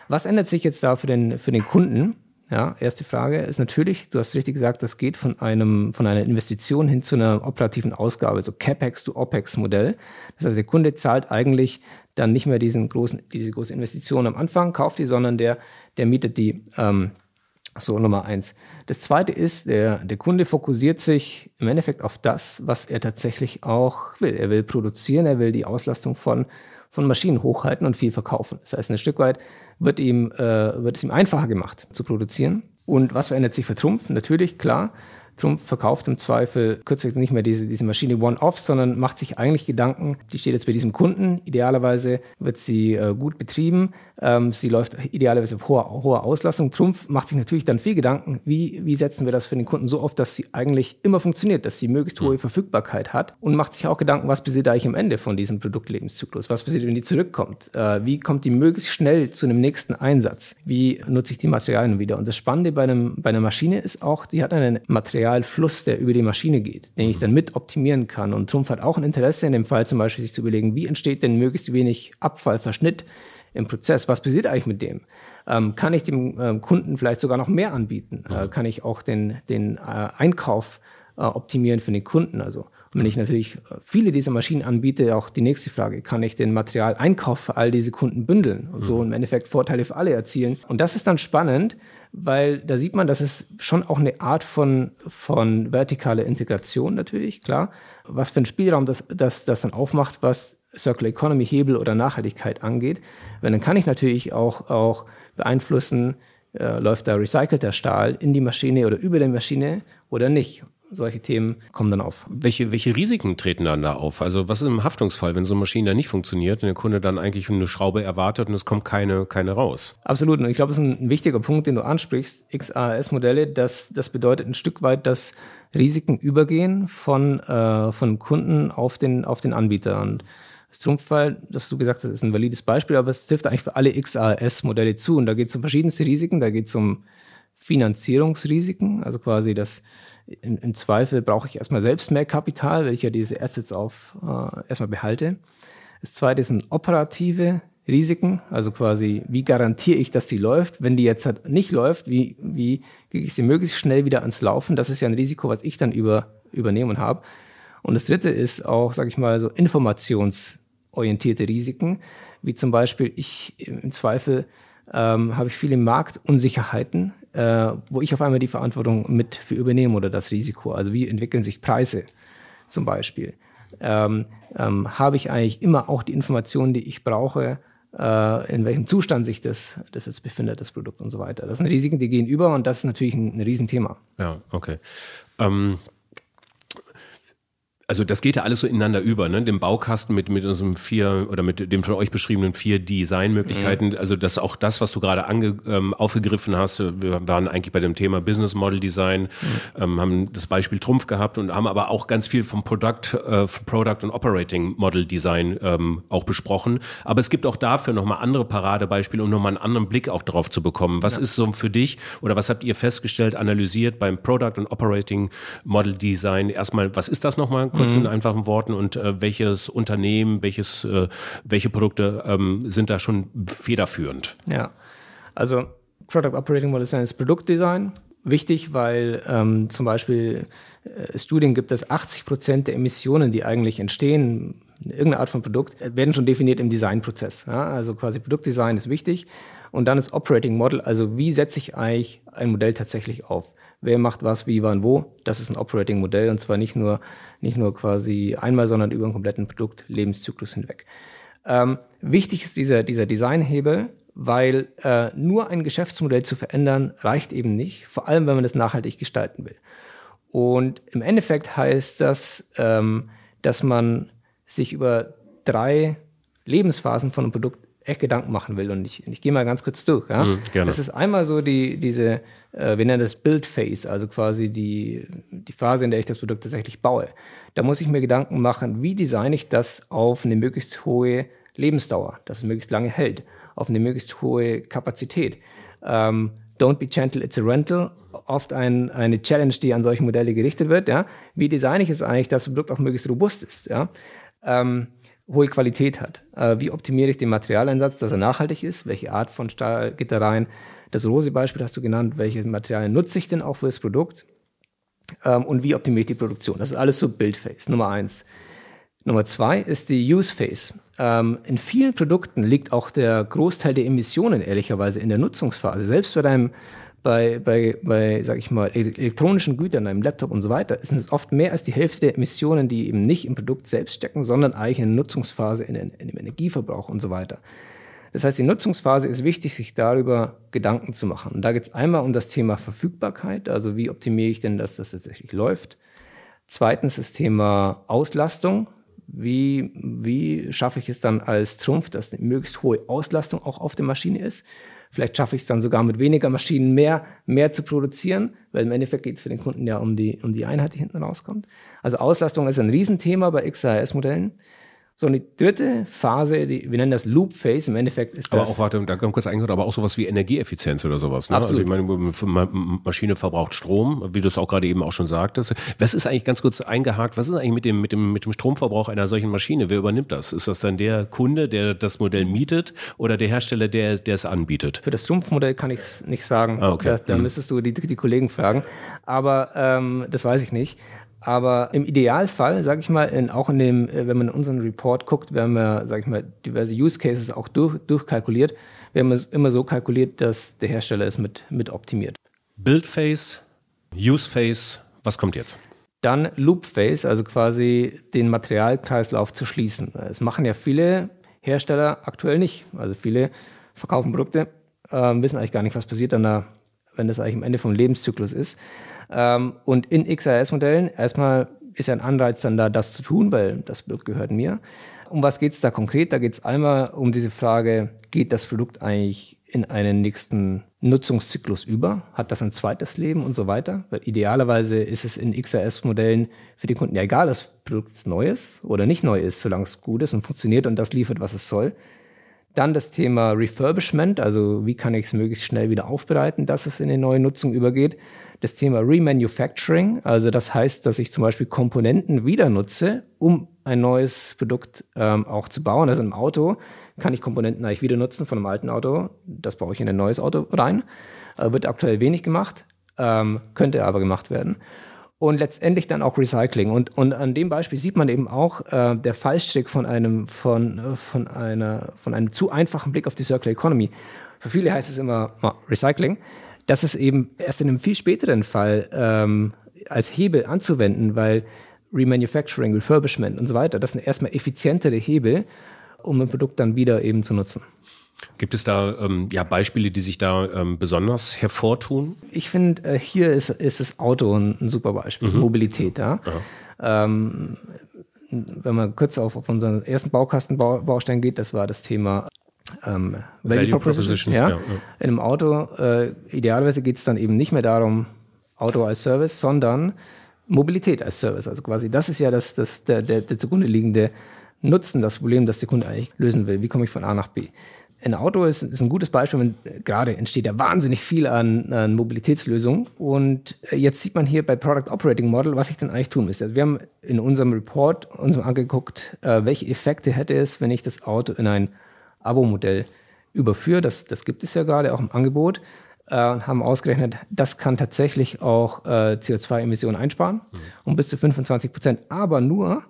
Was ändert sich jetzt da für den, für den Kunden? Ja, erste Frage ist natürlich, du hast richtig gesagt, das geht von einem, von einer Investition hin zu einer operativen Ausgabe, so CapEx to OpEx Modell. Das heißt, der Kunde zahlt eigentlich dann nicht mehr diesen großen, diese große Investition am Anfang, kauft die, sondern der, der mietet die. Ähm, so, Nummer eins. Das zweite ist, der, der Kunde fokussiert sich im Endeffekt auf das, was er tatsächlich auch will. Er will produzieren, er will die Auslastung von, von Maschinen hochhalten und viel verkaufen. Das heißt, ein Stück weit wird, ihm, äh, wird es ihm einfacher gemacht zu produzieren. Und was verändert sich für Trumpf? Natürlich, klar, Trumpf verkauft im Zweifel kürzlich nicht mehr diese, diese Maschine One-Off, sondern macht sich eigentlich Gedanken, die steht jetzt bei diesem Kunden. Idealerweise wird sie äh, gut betrieben. Ähm, sie läuft idealerweise auf hoher, hoher Auslastung. Trumpf macht sich natürlich dann viel Gedanken, wie, wie setzen wir das für den Kunden so auf, dass sie eigentlich immer funktioniert, dass sie möglichst hohe Verfügbarkeit hat und macht sich auch Gedanken, was passiert eigentlich am Ende von diesem Produktlebenszyklus? Was passiert, wenn die zurückkommt? Äh, wie kommt die möglichst schnell zu einem nächsten Einsatz? Wie nutze ich die Materialien wieder? Und das Spannende bei, einem, bei einer Maschine ist auch, die hat einen Materialfluss, der über die Maschine geht, den ich dann mit optimieren kann. Und Trumpf hat auch ein Interesse in dem Fall zum Beispiel, sich zu überlegen, wie entsteht denn möglichst wenig Abfall, Verschnitt im Prozess. Was passiert eigentlich mit dem? Ähm, kann ich dem ähm, Kunden vielleicht sogar noch mehr anbieten? Äh, kann ich auch den, den äh, Einkauf äh, optimieren für den Kunden? Also wenn ich natürlich viele dieser Maschinen anbiete, auch die nächste Frage, kann ich den Materialeinkauf für all diese Kunden bündeln und so mhm. im Endeffekt Vorteile für alle erzielen? Und das ist dann spannend, weil da sieht man, dass es schon auch eine Art von, von vertikaler Integration natürlich, klar, was für ein Spielraum das, das, das dann aufmacht, was Circular Economy Hebel oder Nachhaltigkeit angeht. Weil dann kann ich natürlich auch, auch beeinflussen, äh, läuft da recycelter Stahl in die Maschine oder über die Maschine oder nicht. Solche Themen kommen dann auf. Welche, welche Risiken treten dann da auf? Also was ist im Haftungsfall, wenn so eine Maschine dann nicht funktioniert und der Kunde dann eigentlich eine Schraube erwartet und es kommt keine, keine raus? Absolut. Und ich glaube, das ist ein, wichtiger Punkt, den du ansprichst. XAS-Modelle, das, das bedeutet ein Stück weit, dass Risiken übergehen von, äh, von Kunden auf den, auf den Anbieter. Und das Trumpffall, das du gesagt hast, ist ein valides Beispiel, aber es trifft eigentlich für alle XAS-Modelle zu. Und da geht es um verschiedenste Risiken. Da geht es um Finanzierungsrisiken, also quasi das im, im Zweifel brauche ich erstmal selbst mehr Kapital, weil ich ja diese Assets auf äh, erstmal behalte. Das zweite sind operative Risiken, also quasi, wie garantiere ich, dass die läuft? Wenn die jetzt halt nicht läuft, wie, wie kriege ich sie möglichst schnell wieder ans Laufen? Das ist ja ein Risiko, was ich dann über, übernehmen habe. Und das dritte ist auch, sage ich mal, so Informations- orientierte Risiken, wie zum Beispiel ich im Zweifel ähm, habe ich viele Marktunsicherheiten, äh, wo ich auf einmal die Verantwortung mit für übernehme oder das Risiko. Also wie entwickeln sich Preise zum Beispiel? Ähm, ähm, habe ich eigentlich immer auch die Informationen, die ich brauche, äh, in welchem Zustand sich das, das jetzt befindet, das Produkt und so weiter. Das sind Risiken, die gehen über und das ist natürlich ein, ein Riesenthema. Ja, okay. Ähm, also das geht ja alles so ineinander über, ne? Dem Baukasten mit, mit unserem vier oder mit dem von euch beschriebenen vier Designmöglichkeiten. Mhm. Also das auch das, was du gerade ange, ähm, aufgegriffen hast. Wir waren eigentlich bei dem Thema Business Model Design, mhm. ähm, haben das Beispiel Trumpf gehabt und haben aber auch ganz viel vom Product, äh, Product und Operating Model Design ähm, auch besprochen. Aber es gibt auch dafür nochmal andere Paradebeispiele, um nochmal einen anderen Blick auch drauf zu bekommen. Was ja. ist so für dich oder was habt ihr festgestellt, analysiert beim Product und Operating Model Design? Erstmal, was ist das nochmal? Kurz mhm. in einfachen Worten und äh, welches Unternehmen, welches, äh, welche Produkte ähm, sind da schon federführend? Ja, also Product Operating Model ist Produktdesign. Wichtig, weil ähm, zum Beispiel äh, Studien gibt, dass 80 Prozent der Emissionen, die eigentlich entstehen, irgendeine Art von Produkt, äh, werden schon definiert im Designprozess. Ja? Also quasi Produktdesign ist wichtig. Und dann ist Operating Model, also wie setze ich eigentlich ein Modell tatsächlich auf? Wer macht was, wie, wann, wo. Das ist ein Operating-Modell und zwar nicht nur, nicht nur quasi einmal, sondern über einen kompletten Produktlebenszyklus hinweg. Ähm, wichtig ist dieser, dieser Designhebel weil äh, nur ein Geschäftsmodell zu verändern reicht eben nicht, vor allem wenn man das nachhaltig gestalten will. Und im Endeffekt heißt das, ähm, dass man sich über drei Lebensphasen von einem Produkt echt Gedanken machen will. Und ich, ich gehe mal ganz kurz durch. Ja? Gerne. Das ist einmal so die, diese, äh, wir nennen das Build Phase, also quasi die, die Phase, in der ich das Produkt tatsächlich baue. Da muss ich mir Gedanken machen, wie designe ich das auf eine möglichst hohe Lebensdauer, dass es möglichst lange hält, auf eine möglichst hohe Kapazität. Ähm, Don't be gentle, it's a rental. Oft ein, eine Challenge, die an solche Modelle gerichtet wird. Ja? Wie designe ich es eigentlich, dass das Produkt auch möglichst robust ist? Ja? Ähm, hohe Qualität hat. Äh, wie optimiere ich den Materialeinsatz, dass er nachhaltig ist? Welche Art von Stahl geht da rein? Das Rose-Beispiel hast du genannt. Welche Materialien nutze ich denn auch für das Produkt? Ähm, und wie optimiere ich die Produktion? Das ist alles so Build-Phase, Nummer eins. Nummer zwei ist die Use-Phase. Ähm, in vielen Produkten liegt auch der Großteil der Emissionen ehrlicherweise in der Nutzungsphase. Selbst bei deinem bei, bei, bei, sag ich mal, elektronischen Gütern, einem Laptop und so weiter, sind es oft mehr als die Hälfte der Emissionen, die eben nicht im Produkt selbst stecken, sondern eigentlich in der Nutzungsphase, in, in dem Energieverbrauch und so weiter. Das heißt, die Nutzungsphase ist wichtig, sich darüber Gedanken zu machen. Und da geht es einmal um das Thema Verfügbarkeit, also wie optimiere ich denn, dass das tatsächlich läuft. Zweitens das Thema Auslastung. Wie, wie schaffe ich es dann als Trumpf, dass eine möglichst hohe Auslastung auch auf der Maschine ist? Vielleicht schaffe ich es dann sogar mit weniger Maschinen mehr, mehr zu produzieren, weil im Endeffekt geht es für den Kunden ja um die, um die Einheit, die hinten rauskommt. Also Auslastung ist ein Riesenthema bei XAS-Modellen. So, und die dritte Phase, die, wir nennen das Loop Phase, im Endeffekt ist aber das. auch, warte, da kommt kurz eingehört, aber auch sowas wie Energieeffizienz oder sowas. Ne? Absolut. Also ich meine, Ma- Maschine verbraucht Strom, wie du es auch gerade eben auch schon sagtest. Was ist eigentlich ganz kurz eingehakt, was ist eigentlich mit dem, mit dem, mit dem Stromverbrauch einer solchen Maschine? Wer übernimmt das? Ist das dann der Kunde, der das Modell mietet oder der Hersteller, der, der es anbietet? Für das Trumpfmodell kann ich es nicht sagen. Ah, okay. Da, da Mhm. müsstest du die, die Kollegen fragen. Aber ähm, das weiß ich nicht. Aber im Idealfall, sage ich mal, in, auch in dem, äh, wenn man in unseren Report guckt, wir haben ja, sage ich mal, diverse Use Cases auch durch, durchkalkuliert. Wir haben es immer so kalkuliert, dass der Hersteller es mit, mit optimiert. Build Phase, Use Phase, was kommt jetzt? Dann Loop Phase, also quasi den Materialkreislauf zu schließen. Das machen ja viele Hersteller aktuell nicht. Also viele verkaufen Produkte, ähm, wissen eigentlich gar nicht, was passiert dann da, wenn das eigentlich am Ende vom Lebenszyklus ist. Ähm, und in XRS-Modellen erstmal ist ja ein Anreiz dann da, das zu tun, weil das Produkt gehört mir. Um was geht es da konkret? Da geht es einmal um diese Frage, geht das Produkt eigentlich in einen nächsten Nutzungszyklus über? Hat das ein zweites Leben und so weiter? Weil idealerweise ist es in XRS-Modellen für die Kunden ja egal, dass das Produkt neu ist oder nicht neu ist, solange es gut ist und funktioniert und das liefert, was es soll. Dann das Thema Refurbishment, also wie kann ich es möglichst schnell wieder aufbereiten, dass es in eine neue Nutzung übergeht. Das Thema Remanufacturing, also das heißt, dass ich zum Beispiel Komponenten wieder nutze, um ein neues Produkt ähm, auch zu bauen. Also im Auto kann ich Komponenten eigentlich wieder nutzen von einem alten Auto. Das baue ich in ein neues Auto rein. Äh, wird aktuell wenig gemacht, ähm, könnte aber gemacht werden und letztendlich dann auch Recycling. Und, und an dem Beispiel sieht man eben auch äh, der Fallstrick von einem, von, äh, von, einer, von einem zu einfachen Blick auf die Circular Economy. Für viele heißt es immer Recycling. Das ist eben erst in einem viel späteren Fall ähm, als Hebel anzuwenden, weil Remanufacturing, Refurbishment und so weiter, das sind erstmal effizientere Hebel, um ein Produkt dann wieder eben zu nutzen. Gibt es da ähm, ja, Beispiele, die sich da ähm, besonders hervortun? Ich finde, äh, hier ist, ist das Auto ein, ein super Beispiel, Mobilität. Ja? Ähm, wenn man kurz auf, auf unseren ersten Baukastenbaustein geht, das war das Thema ähm, Value, Value Proposition. Proposition, ja? ja, ja. In einem Auto, äh, idealerweise geht es dann eben nicht mehr darum, Auto als Service, sondern Mobilität als Service. Also quasi, das ist ja das, das, der, der, der zugrunde liegende Nutzen, das Problem, das der Kunde eigentlich lösen will. Wie komme ich von A nach B? Ein Auto ist, ist ein gutes Beispiel. wenn- Gerade entsteht ja wahnsinnig viel an, an Mobilitätslösungen. Und äh, jetzt sieht man hier bei Product Operating Model, was ich denn eigentlich tun müsste. Also wir haben in unserem Report uns angeguckt, äh, welche Effekte hätte es, wenn ich das Auto in ein Abo-Modell überführe. Das, das gibt es ja gerade auch im Angebot. Äh, haben ausgerechnet, das kann tatsächlich auch äh, CO2-Emissionen einsparen um bis zu 25 Prozent. Aber nur,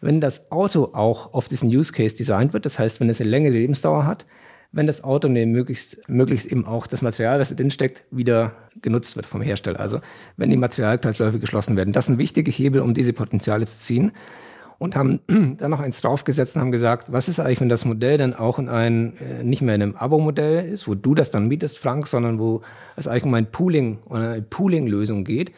wenn das Auto auch auf diesen Use Case designt wird, das heißt, wenn es eine längere Lebensdauer hat, wenn das Auto eine möglichst, möglichst eben auch das Material, das da drin steckt, wieder genutzt wird vom Hersteller. Also wenn die Materialkreisläufe geschlossen werden. Das sind wichtige Hebel, um diese Potenziale zu ziehen. Und haben dann noch eins draufgesetzt und haben gesagt, was ist eigentlich, wenn das Modell dann auch in ein, äh, nicht mehr in einem Abo-Modell ist, wo du das dann mietest, Frank, sondern wo es eigentlich um ein Pooling oder eine Pooling-Lösung geht,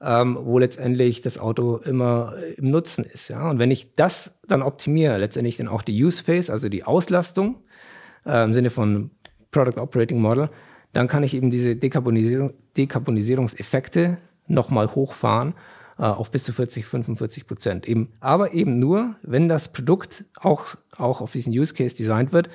ähm, wo letztendlich das Auto immer äh, im Nutzen ist. Ja? Und wenn ich das dann optimiere, letztendlich dann auch die Use Phase, also die Auslastung äh, im Sinne von Product Operating Model, dann kann ich eben diese Dekarbonisierung, Dekarbonisierungseffekte nochmal hochfahren auf bis zu 40, 45 Prozent. Eben, aber eben nur, wenn das Produkt auch, auch auf diesen Use Case designt wird,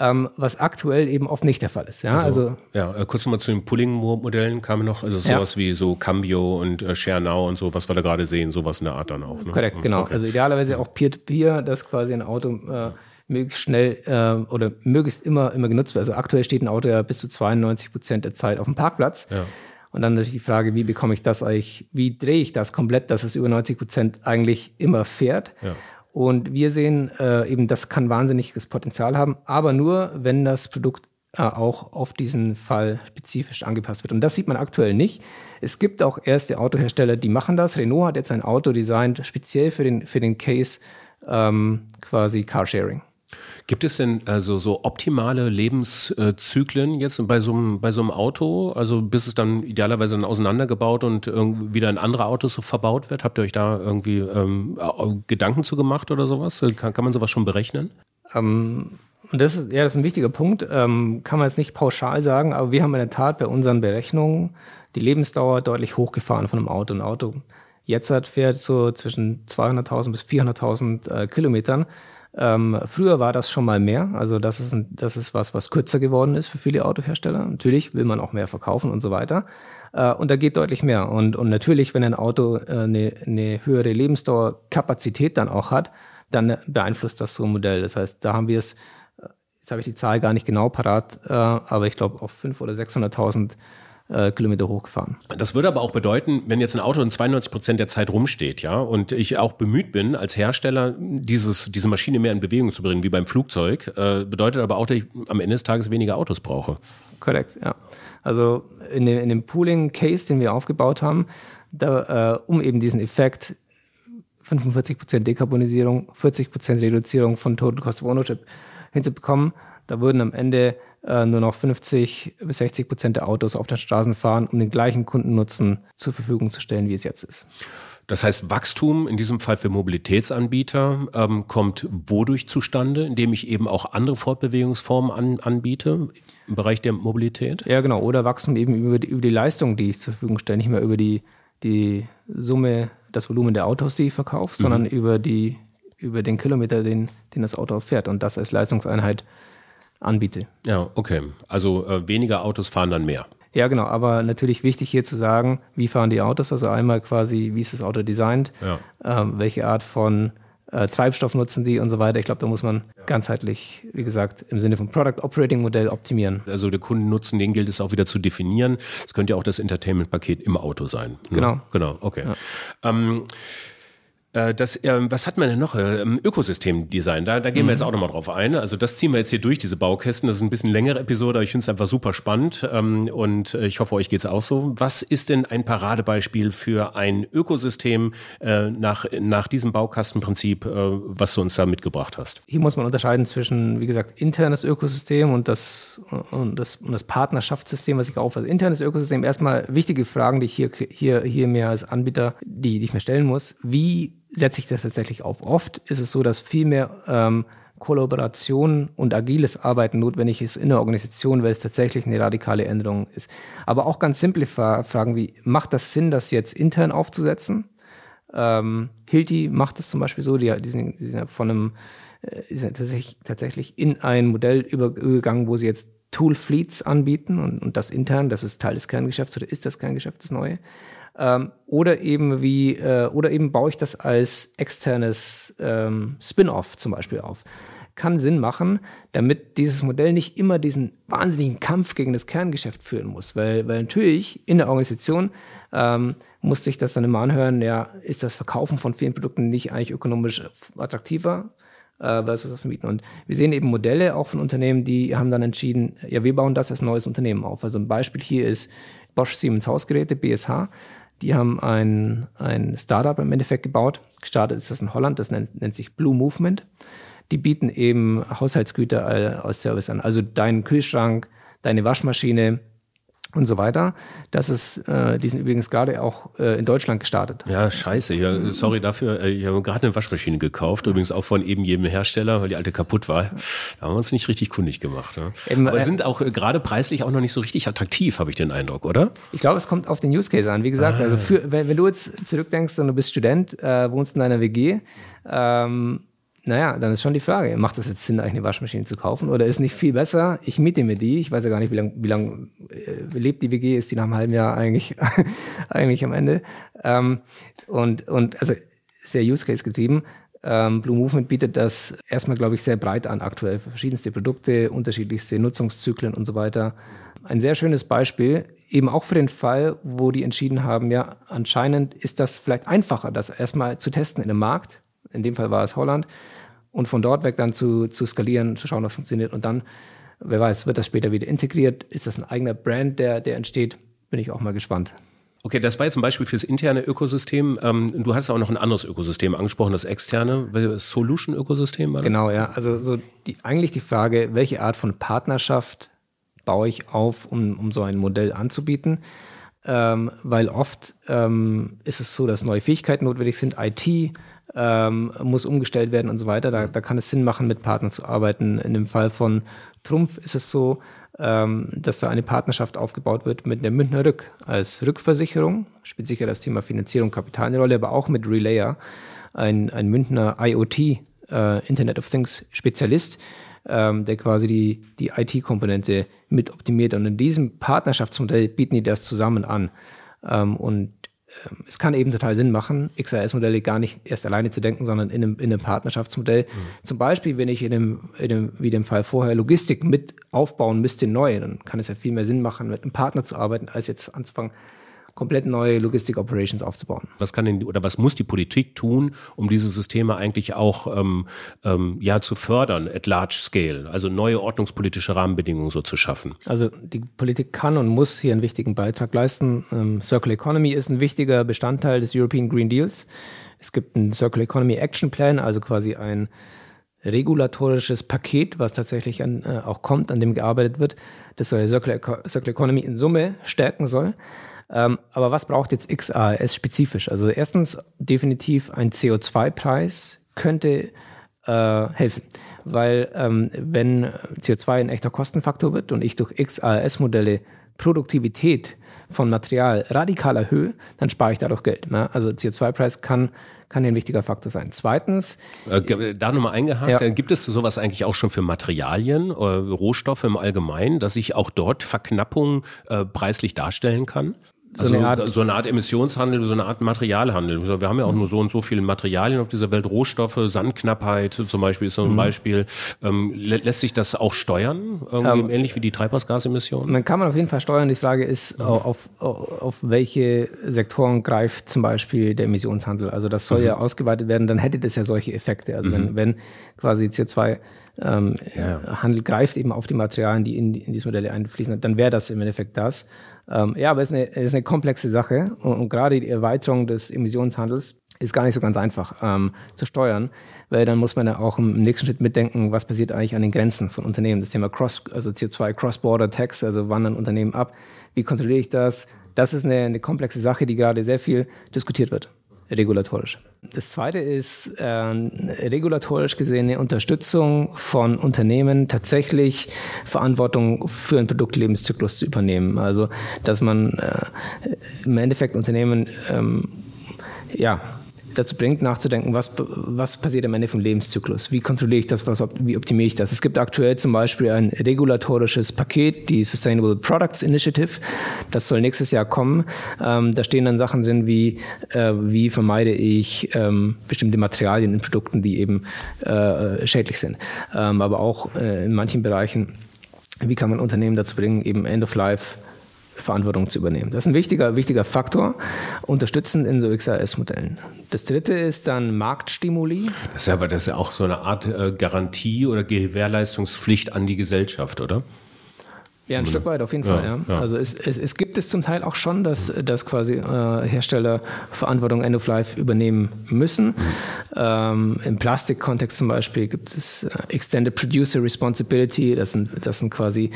ähm, was aktuell eben oft nicht der Fall ist. Ja, also, also ja äh, kurz nochmal zu den Pulling-Modellen kamen noch, also sowas ja. wie so Cambio und äh, Share Now und so, was wir da gerade sehen, sowas in der Art dann auch. Ne? Korrekt, genau. Okay. Also idealerweise auch Peer-to-Peer, -Peer, dass quasi ein Auto äh, möglichst schnell äh, oder möglichst immer, immer genutzt wird. Also aktuell steht ein Auto ja bis zu 92 Prozent der Zeit auf dem Parkplatz. Ja. Und dann natürlich die Frage, wie bekomme ich das eigentlich, wie drehe ich das komplett, dass es über 90 Prozent eigentlich immer fährt. Ja. Und wir sehen äh, eben, das kann wahnsinniges Potenzial haben, aber nur, wenn das Produkt äh, auch auf diesen Fall spezifisch angepasst wird. Und das sieht man aktuell nicht. Es gibt auch erste Autohersteller, die machen das. Renault hat jetzt ein Auto designt, speziell für den, für den Case ähm, quasi Carsharing. Gibt es denn also so optimale Lebenszyklen jetzt bei so, einem, bei so einem Auto? Also bis es dann idealerweise dann auseinandergebaut und wieder in andere Autos so verbaut wird? Habt ihr euch da irgendwie ähm, Gedanken zu gemacht oder sowas? Kann, kann man sowas schon berechnen? Ähm, und das ist, ja, das ist ein wichtiger Punkt. Ähm, kann man jetzt nicht pauschal sagen, aber wir haben in der Tat bei unseren Berechnungen die Lebensdauer deutlich hochgefahren von einem Auto. Ein Auto jetzt hat, fährt so zwischen 200.000 bis 400.000 äh, Kilometern. Ähm, früher war das schon mal mehr. Also das ist, ein, das ist was, was kürzer geworden ist für viele Autohersteller. Natürlich will man auch mehr verkaufen und so weiter. Äh, und da geht deutlich mehr. Und, und natürlich, wenn ein Auto äh, eine, eine höhere Lebensdauerkapazität dann auch hat, dann beeinflusst das so ein Modell. Das heißt, da haben wir es, äh, jetzt habe ich die Zahl gar nicht genau parat, äh, aber ich glaube auf 500.000 oder 600.000 äh, Kilometer hochgefahren. Das würde aber auch bedeuten, wenn jetzt ein Auto in 92 Prozent der Zeit rumsteht, ja, und ich auch bemüht bin, als Hersteller dieses, diese Maschine mehr in Bewegung zu bringen, wie beim Flugzeug, äh, bedeutet aber auch, dass ich am Ende des Tages weniger Autos brauche. Korrekt, ja. Also in dem, in dem Pooling-Case, den wir aufgebaut haben, da, äh, um eben diesen Effekt 45% Dekarbonisierung, 40% Reduzierung von Total Cost of Ownership hinzubekommen, da würden am Ende äh, nur noch 50 bis 60 Prozent der Autos auf den Straßen fahren, um den gleichen Kundennutzen zur Verfügung zu stellen, wie es jetzt ist. Das heißt, Wachstum in diesem Fall für Mobilitätsanbieter ähm, kommt wodurch zustande, indem ich eben auch andere Fortbewegungsformen an, anbiete im Bereich der Mobilität? Ja, genau. Oder Wachstum eben über die, über die Leistung, die ich zur Verfügung stelle, nicht mehr über die, die Summe, das Volumen der Autos, die ich verkaufe, mhm. sondern über, die, über den Kilometer, den, den das Auto fährt und das als Leistungseinheit anbiete. Ja, okay. Also äh, weniger Autos fahren dann mehr. Ja, genau. Aber natürlich wichtig hier zu sagen, wie fahren die Autos? Also einmal quasi, wie ist das Auto designt? Ja. Ähm, welche Art von äh, Treibstoff nutzen die und so weiter. Ich glaube, da muss man ganzheitlich, wie gesagt, im Sinne von Product Operating Modell optimieren. Also der Kundennutzen, den gilt es auch wieder zu definieren. Es könnte ja auch das Entertainment-Paket im Auto sein. Ne? Genau. Genau, okay. Ja. Ähm, äh, das, äh, was hat man denn noch? Äh, Ökosystemdesign, da, da gehen wir jetzt mhm. auch nochmal drauf ein. Also das ziehen wir jetzt hier durch, diese Baukästen. Das ist ein bisschen längere Episode, aber ich finde es einfach super spannend ähm, und ich hoffe, euch geht es auch so. Was ist denn ein Paradebeispiel für ein Ökosystem nach, nach diesem Baukastenprinzip, was du uns da mitgebracht hast? Hier muss man unterscheiden zwischen, wie gesagt, internes Ökosystem und das, und das, und das Partnerschaftssystem, was ich aufweise. Internes Ökosystem, erstmal wichtige Fragen, die ich hier, hier, hier mir als Anbieter, die, die ich mir stellen muss. Wie setze ich das tatsächlich auf. Oft ist es so, dass viel mehr ähm, Kollaboration und agiles Arbeiten notwendig ist in der Organisation, weil es tatsächlich eine radikale Änderung ist. Aber auch ganz simple Fragen wie, macht das Sinn, das jetzt intern aufzusetzen? Ähm, Hilti macht es zum Beispiel so, die, die, sind, die sind von einem, äh, sind tatsächlich, tatsächlich in ein Modell übergegangen, wo sie jetzt Tool Fleets anbieten und, und das intern, das ist Teil des Kerngeschäfts oder ist das Kerngeschäft das Neue. Ähm, oder eben wie, äh, oder eben baue ich das als externes ähm, Spin-off zum Beispiel auf. Kann Sinn machen, damit dieses Modell nicht immer diesen wahnsinnigen Kampf gegen das Kerngeschäft führen muss. Weil, weil natürlich in der Organisation ähm, muss sich das dann immer anhören, ja, ist das Verkaufen von vielen Produkten nicht eigentlich ökonomisch attraktiver? äh, versus das Vermieten. Und wir sehen eben Modelle auch von Unternehmen, die haben dann entschieden, ja, wir bauen das als neues Unternehmen auf. Also ein Beispiel hier ist Bosch Siemens Hausgeräte, BSH Die haben ein, ein Startup im Endeffekt gebaut. Gestartet ist das in Holland, das nennt, nennt sich Blue Movement. Die bieten eben Haushaltsgüter als Service an. Also deinen Kühlschrank, deine Waschmaschine, und so weiter. Das ist, äh, die sind übrigens gerade auch äh, in Deutschland gestartet. Ja, scheiße. Ja, sorry dafür. Äh, ich habe gerade eine Waschmaschine gekauft, übrigens auch von eben jedem Hersteller, weil die alte kaputt war. Da haben wir uns nicht richtig kundig gemacht. Ne? Eben, Aber äh, sind auch äh, gerade preislich auch noch nicht so richtig attraktiv, habe ich den Eindruck, oder? Ich glaube, es kommt auf den Use Case an. Wie gesagt, ah. also für, wenn, wenn, du jetzt zurückdenkst und du bist Student, äh, wohnst in einer WG, ähm, naja, dann ist schon die Frage, macht es jetzt Sinn, eigentlich eine Waschmaschine zu kaufen? Oder ist nicht viel besser, ich miete mir die, ich weiß ja gar nicht, wie lange wie lang, äh, lebt die WG, ist die nach einem halben Jahr eigentlich, eigentlich am Ende. Ähm, und, und also sehr Use Case getrieben. Ähm, Blue Movement bietet das erstmal, glaube ich, sehr breit an, aktuell verschiedenste Produkte, unterschiedlichste Nutzungszyklen und so weiter. Ein sehr schönes Beispiel, eben auch für den Fall, wo die entschieden haben, ja, anscheinend ist das vielleicht einfacher, das erstmal zu testen in einem Markt. In dem Fall war es Holland und von dort weg dann zu, zu skalieren, zu schauen, was funktioniert und dann, wer weiß, wird das später wieder integriert? Ist das ein eigener Brand, der, der entsteht? Bin ich auch mal gespannt. Okay, das war jetzt ein Beispiel fürs interne Ökosystem. Ähm, du hast auch noch ein anderes Ökosystem angesprochen, das externe, das Solution-Ökosystem. Genau, ja. Also so die, eigentlich die Frage, welche Art von Partnerschaft baue ich auf, um, um so ein Modell anzubieten? Ähm, weil oft ähm, ist es so, dass neue Fähigkeiten notwendig sind, IT, ähm, muss umgestellt werden und so weiter. Da, da, kann es Sinn machen, mit Partnern zu arbeiten. In dem Fall von Trumpf ist es so, ähm, dass da eine Partnerschaft aufgebaut wird mit der Münchner Rück als Rückversicherung. Spielt sicher das Thema Finanzierung, Kapital eine Rolle, aber auch mit Relayer, ein, ein Münchner IoT, äh, Internet of Things Spezialist, ähm, der quasi die, die IT-Komponente mit optimiert. Und in diesem Partnerschaftsmodell bieten die das zusammen an. Ähm, und es kann eben total Sinn machen, XRS-Modelle gar nicht erst alleine zu denken, sondern in einem, in einem Partnerschaftsmodell. Mhm. Zum Beispiel, wenn ich in dem, in dem, wie dem Fall vorher, Logistik mit aufbauen müsste neu, dann kann es ja viel mehr Sinn machen, mit einem Partner zu arbeiten, als jetzt anzufangen, komplett neue Logistik-Operations aufzubauen. Was kann denn oder was muss die Politik tun, um diese Systeme eigentlich auch ähm, ähm, ja zu fördern at large scale, also neue ordnungspolitische Rahmenbedingungen so zu schaffen? Also die Politik kann und muss hier einen wichtigen Beitrag leisten. Ähm, Circular Economy ist ein wichtiger Bestandteil des European Green Deals. Es gibt einen Circular Economy Action Plan, also quasi ein regulatorisches Paket, was tatsächlich an, äh, auch kommt, an dem gearbeitet wird, das soll Circular, Circular Economy in Summe stärken soll. Ähm, aber was braucht jetzt XAS spezifisch? Also erstens definitiv ein CO2-Preis könnte äh, helfen, weil ähm, wenn CO2 ein echter Kostenfaktor wird und ich durch XAS-Modelle Produktivität von Material radikal erhöhe, dann spare ich dadurch Geld. Ne? Also CO2-Preis kann kann ein wichtiger Faktor sein. Zweitens. Äh, da nochmal eingehakt, ja. Äh, gibt es sowas eigentlich auch schon für Materialien, äh, Rohstoffe im Allgemeinen, dass ich auch dort Verknappung äh, preislich darstellen kann? So, also, eine Art, so eine Art Emissionshandel, so eine Art Materialhandel. Wir haben ja auch nur so und so viele Materialien auf dieser Welt, Rohstoffe, Sandknappheit zum Beispiel ist so ein mhm. Beispiel. Ähm, lä lässt sich das auch steuern, ähm, ähnlich wie die Treibhausgasemissionen? Man kann man auf jeden Fall steuern. Die Frage ist, mhm. auf, auf, auf welche Sektoren greift zum Beispiel der Emissionshandel. Also das soll mhm. ja ausgeweitet werden, dann hätte das ja solche Effekte. Also wenn, mhm. wenn quasi CO2 ähm, ja. Handel greift eben auf die Materialien, die in, in diese Modelle einfließen, dann wäre das im Endeffekt das. Ähm, ja, aber es ist eine, es ist eine komplexe Sache und, und, gerade die Erweiterung des Emissionshandels ist gar nicht so ganz einfach ähm, zu steuern, weil dann muss man ja auch im nächsten Schritt mitdenken, was passiert eigentlich an den Grenzen von Unternehmen. Das Thema Cross, also CO2 Cross-Border Tax, also wandern Unternehmen ab. Wie kontrolliere ich das? Das ist eine, eine komplexe Sache, die gerade sehr viel diskutiert wird regulatorisch. Das zweite ist äh, regulatorisch gesehene Unterstützung von Unternehmen, tatsächlich Verantwortung für einen Produktlebenszyklus zu übernehmen. Also, dass man äh, im Endeffekt Unternehmen ähm, ja, dazu bringt, nachzudenken, was, was passiert am Ende vom Lebenszyklus? Wie kontrolliere ich das? Was, wie optimiere ich das? Es gibt aktuell zum Beispiel ein regulatorisches Paket, die Sustainable Products Initiative. Das soll nächstes Jahr kommen. Ähm, da stehen dann Sachen drin wie, äh, wie vermeide ich ähm, bestimmte Materialien in Produkten, die eben äh, schädlich sind. Ähm, aber auch äh, in manchen Bereichen, wie kann man Unternehmen dazu bringen, eben End of Life Verantwortung zu übernehmen. Das ist ein wichtiger, wichtiger Faktor, unterstützend in so XAS-Modellen. Das dritte ist dann Marktstimuli. Das ist ja aber das ist ja auch so eine Art äh, Garantie oder Gewährleistungspflicht an die Gesellschaft, oder? Ja, ein Stück weit auf jeden Fall, ja. ja. Also es, es, es, gibt es zum Teil auch schon, dass, dass quasi äh, Hersteller Verantwortung End of Life übernehmen müssen. Mhm. Ähm, Im Plastikkontext zum Beispiel gibt es äh, Extended Producer Responsibility. Das sind, das sind quasi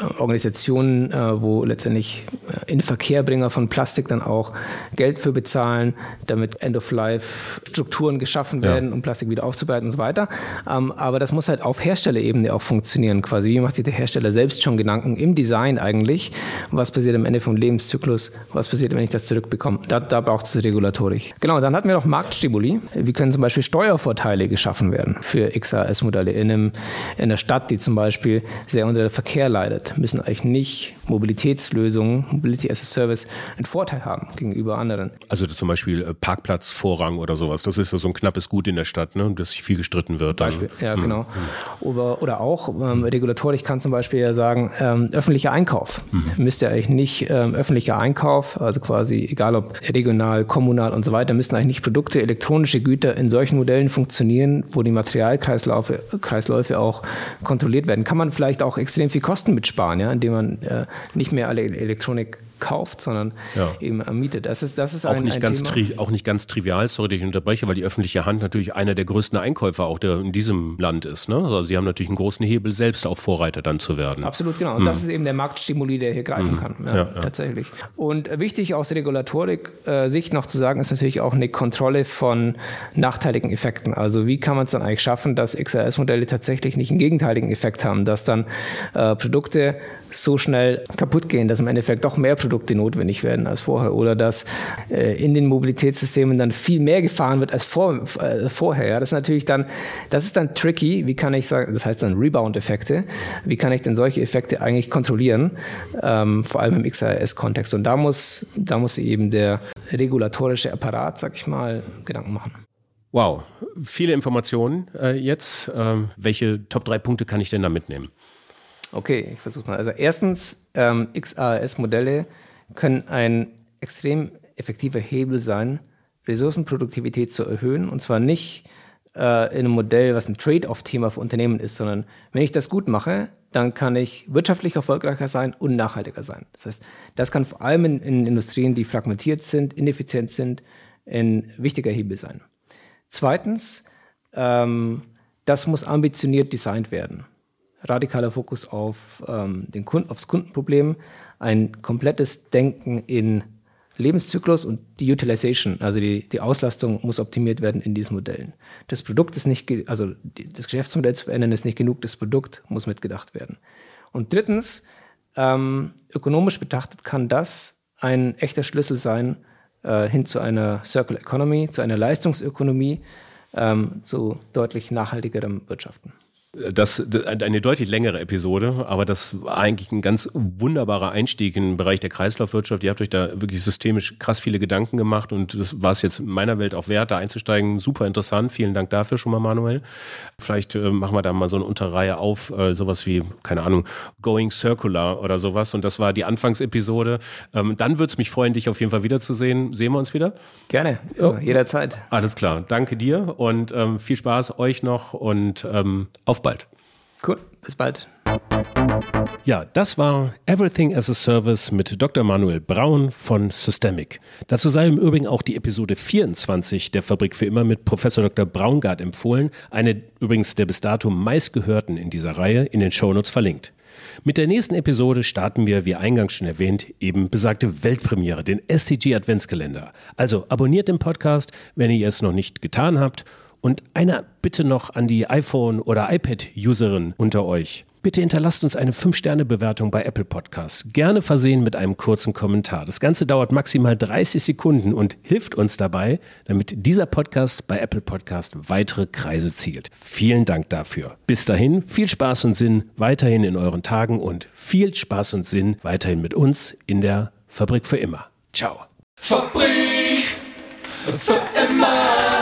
äh, Organisationen, äh, wo letztendlich äh, Inverkehrbringer von Plastik dann auch Geld für bezahlen, damit End of Life Strukturen geschaffen werden, ja. um Plastik wieder aufzubereiten und so weiter. Ähm, aber das muss halt auf Herstellerebene auch funktionieren. Quasi, wie macht sich der Hersteller selbst schon Gedanken? Gedanken im Design eigentlich, was passiert am Ende vom Lebenszyklus, was passiert, wenn ich das zurückbekomme. Da, da braucht es Regulatorik. Genau, dann hatten wir noch Marktstimuli. Wie können zum Beispiel Steuervorteile geschaffen werden für XAS-Modelle in, in einer Stadt, die zum Beispiel sehr unter der Verkehr leidet, müssen eigentlich nicht Mobilitätslösungen, Mobility as a Service, einen Vorteil haben gegenüber anderen. Also zum Beispiel äh, Parkplatzvorrang oder sowas. Das ist ja so ein knappes Gut in der Stadt, ne, das viel gestritten wird. Beispiel, ja, hm. genau. Oder, oder auch ähm, regulatorisch kann zum Beispiel ja sagen, ähm, öffentlicher Einkauf. Mhm. Müsste eigentlich nicht ähm, öffentlicher Einkauf, also quasi egal ob regional, kommunal und so weiter, müssten eigentlich nicht Produkte, elektronische Güter in solchen Modellen funktionieren, wo die Materialkreisläufe Kreisläufe auch kontrolliert werden. Kann man vielleicht auch extrem viel Kosten mitsparen, ja, indem man äh, nicht mehr alle Elektronik kauft, sondern ja. eben mietet. Das ist, das ist auch, ein, nicht ein ganz Thema. auch nicht ganz trivial, sorry, dass ich unterbreche, weil die öffentliche Hand natürlich einer der größten Einkäufer auch der in diesem Land ist. Ne? Also sie haben natürlich einen großen Hebel, selbst auch Vorreiter dann zu werden. Absolut, genau. Und mhm. das ist eben der Marktstimuli, der hier greifen mhm. kann. Ja, ja, tatsächlich. Und wichtig aus Regulatorik-Sicht noch zu sagen, ist natürlich auch eine Kontrolle von nachteiligen Effekten. Also wie kann man es dann eigentlich schaffen, dass XRS-Modelle tatsächlich nicht einen gegenteiligen Effekt haben, dass dann äh, Produkte so schnell kaputt gehen, dass im Endeffekt doch mehr Produkte notwendig werden als vorher oder dass äh, in den Mobilitätssystemen dann viel mehr gefahren wird als vor, äh, vorher. Ja, das ist natürlich dann, das ist dann tricky. Wie kann ich sagen, das heißt dann Rebound-Effekte. Wie kann ich denn solche Effekte eigentlich kontrollieren? Ähm, vor allem im XRS-Kontext. Und da muss, da muss eben der regulatorische Apparat, sag ich mal, Gedanken machen. Wow, viele Informationen äh, jetzt. Ähm, welche Top 3 Punkte kann ich denn da mitnehmen? Okay, ich versuche mal. Also erstens, ähm, XAS-Modelle können ein extrem effektiver Hebel sein, Ressourcenproduktivität zu erhöhen. Und zwar nicht äh, in einem Modell, was ein Trade-off-Thema für Unternehmen ist, sondern wenn ich das gut mache, dann kann ich wirtschaftlich erfolgreicher sein und nachhaltiger sein. Das heißt, das kann vor allem in, in Industrien, die fragmentiert sind, ineffizient sind, ein wichtiger Hebel sein. Zweitens, ähm, das muss ambitioniert designt werden radikaler Fokus auf ähm, den Kunden, aufs Kundenproblem, ein komplettes Denken in Lebenszyklus und die Utilization, also die, die Auslastung muss optimiert werden in diesen Modellen. Das Produkt ist nicht, also das Geschäftsmodell zu verändern ist nicht genug, das Produkt muss mitgedacht werden. Und drittens, ähm, ökonomisch betrachtet kann das ein echter Schlüssel sein äh, hin zu einer Circle Economy, zu einer Leistungsökonomie, ähm, zu deutlich nachhaltigerem Wirtschaften. Das, eine deutlich längere Episode, aber das war eigentlich ein ganz wunderbarer Einstieg in den Bereich der Kreislaufwirtschaft. Ihr habt euch da wirklich systemisch krass viele Gedanken gemacht und das war es jetzt in meiner Welt auch wert, da einzusteigen. Super interessant. Vielen Dank dafür schon mal, Manuel. Vielleicht äh, machen wir da mal so eine Unterreihe auf, äh, sowas wie, keine Ahnung, Going Circular oder sowas. Und das war die Anfangsepisode. Ähm, dann würde es mich freuen, dich auf jeden Fall wiederzusehen. Sehen wir uns wieder? Gerne, oh. jederzeit. Alles klar. Danke dir und ähm, viel Spaß euch noch und ähm, auf bald. Cool, bis bald. Ja, das war Everything as a Service mit Dr. Manuel Braun von Systemic. Dazu sei im Übrigen auch die Episode 24 der Fabrik für immer mit Professor Dr. Braungart empfohlen, eine übrigens der bis dato meistgehörten in dieser Reihe, in den Shownotes verlinkt. Mit der nächsten Episode starten wir, wie eingangs schon erwähnt, eben besagte Weltpremiere, den STG Adventskalender. Also abonniert den Podcast, wenn ihr es noch nicht getan habt und eine Bitte noch an die iPhone- oder iPad-Userin unter euch. Bitte hinterlasst uns eine 5-Sterne-Bewertung bei Apple Podcasts. Gerne versehen mit einem kurzen Kommentar. Das Ganze dauert maximal 30 Sekunden und hilft uns dabei, damit dieser Podcast bei Apple Podcast weitere Kreise zielt. Vielen Dank dafür. Bis dahin, viel Spaß und Sinn weiterhin in euren Tagen und viel Spaß und Sinn weiterhin mit uns in der Fabrik für immer. Ciao. Fabrik für immer.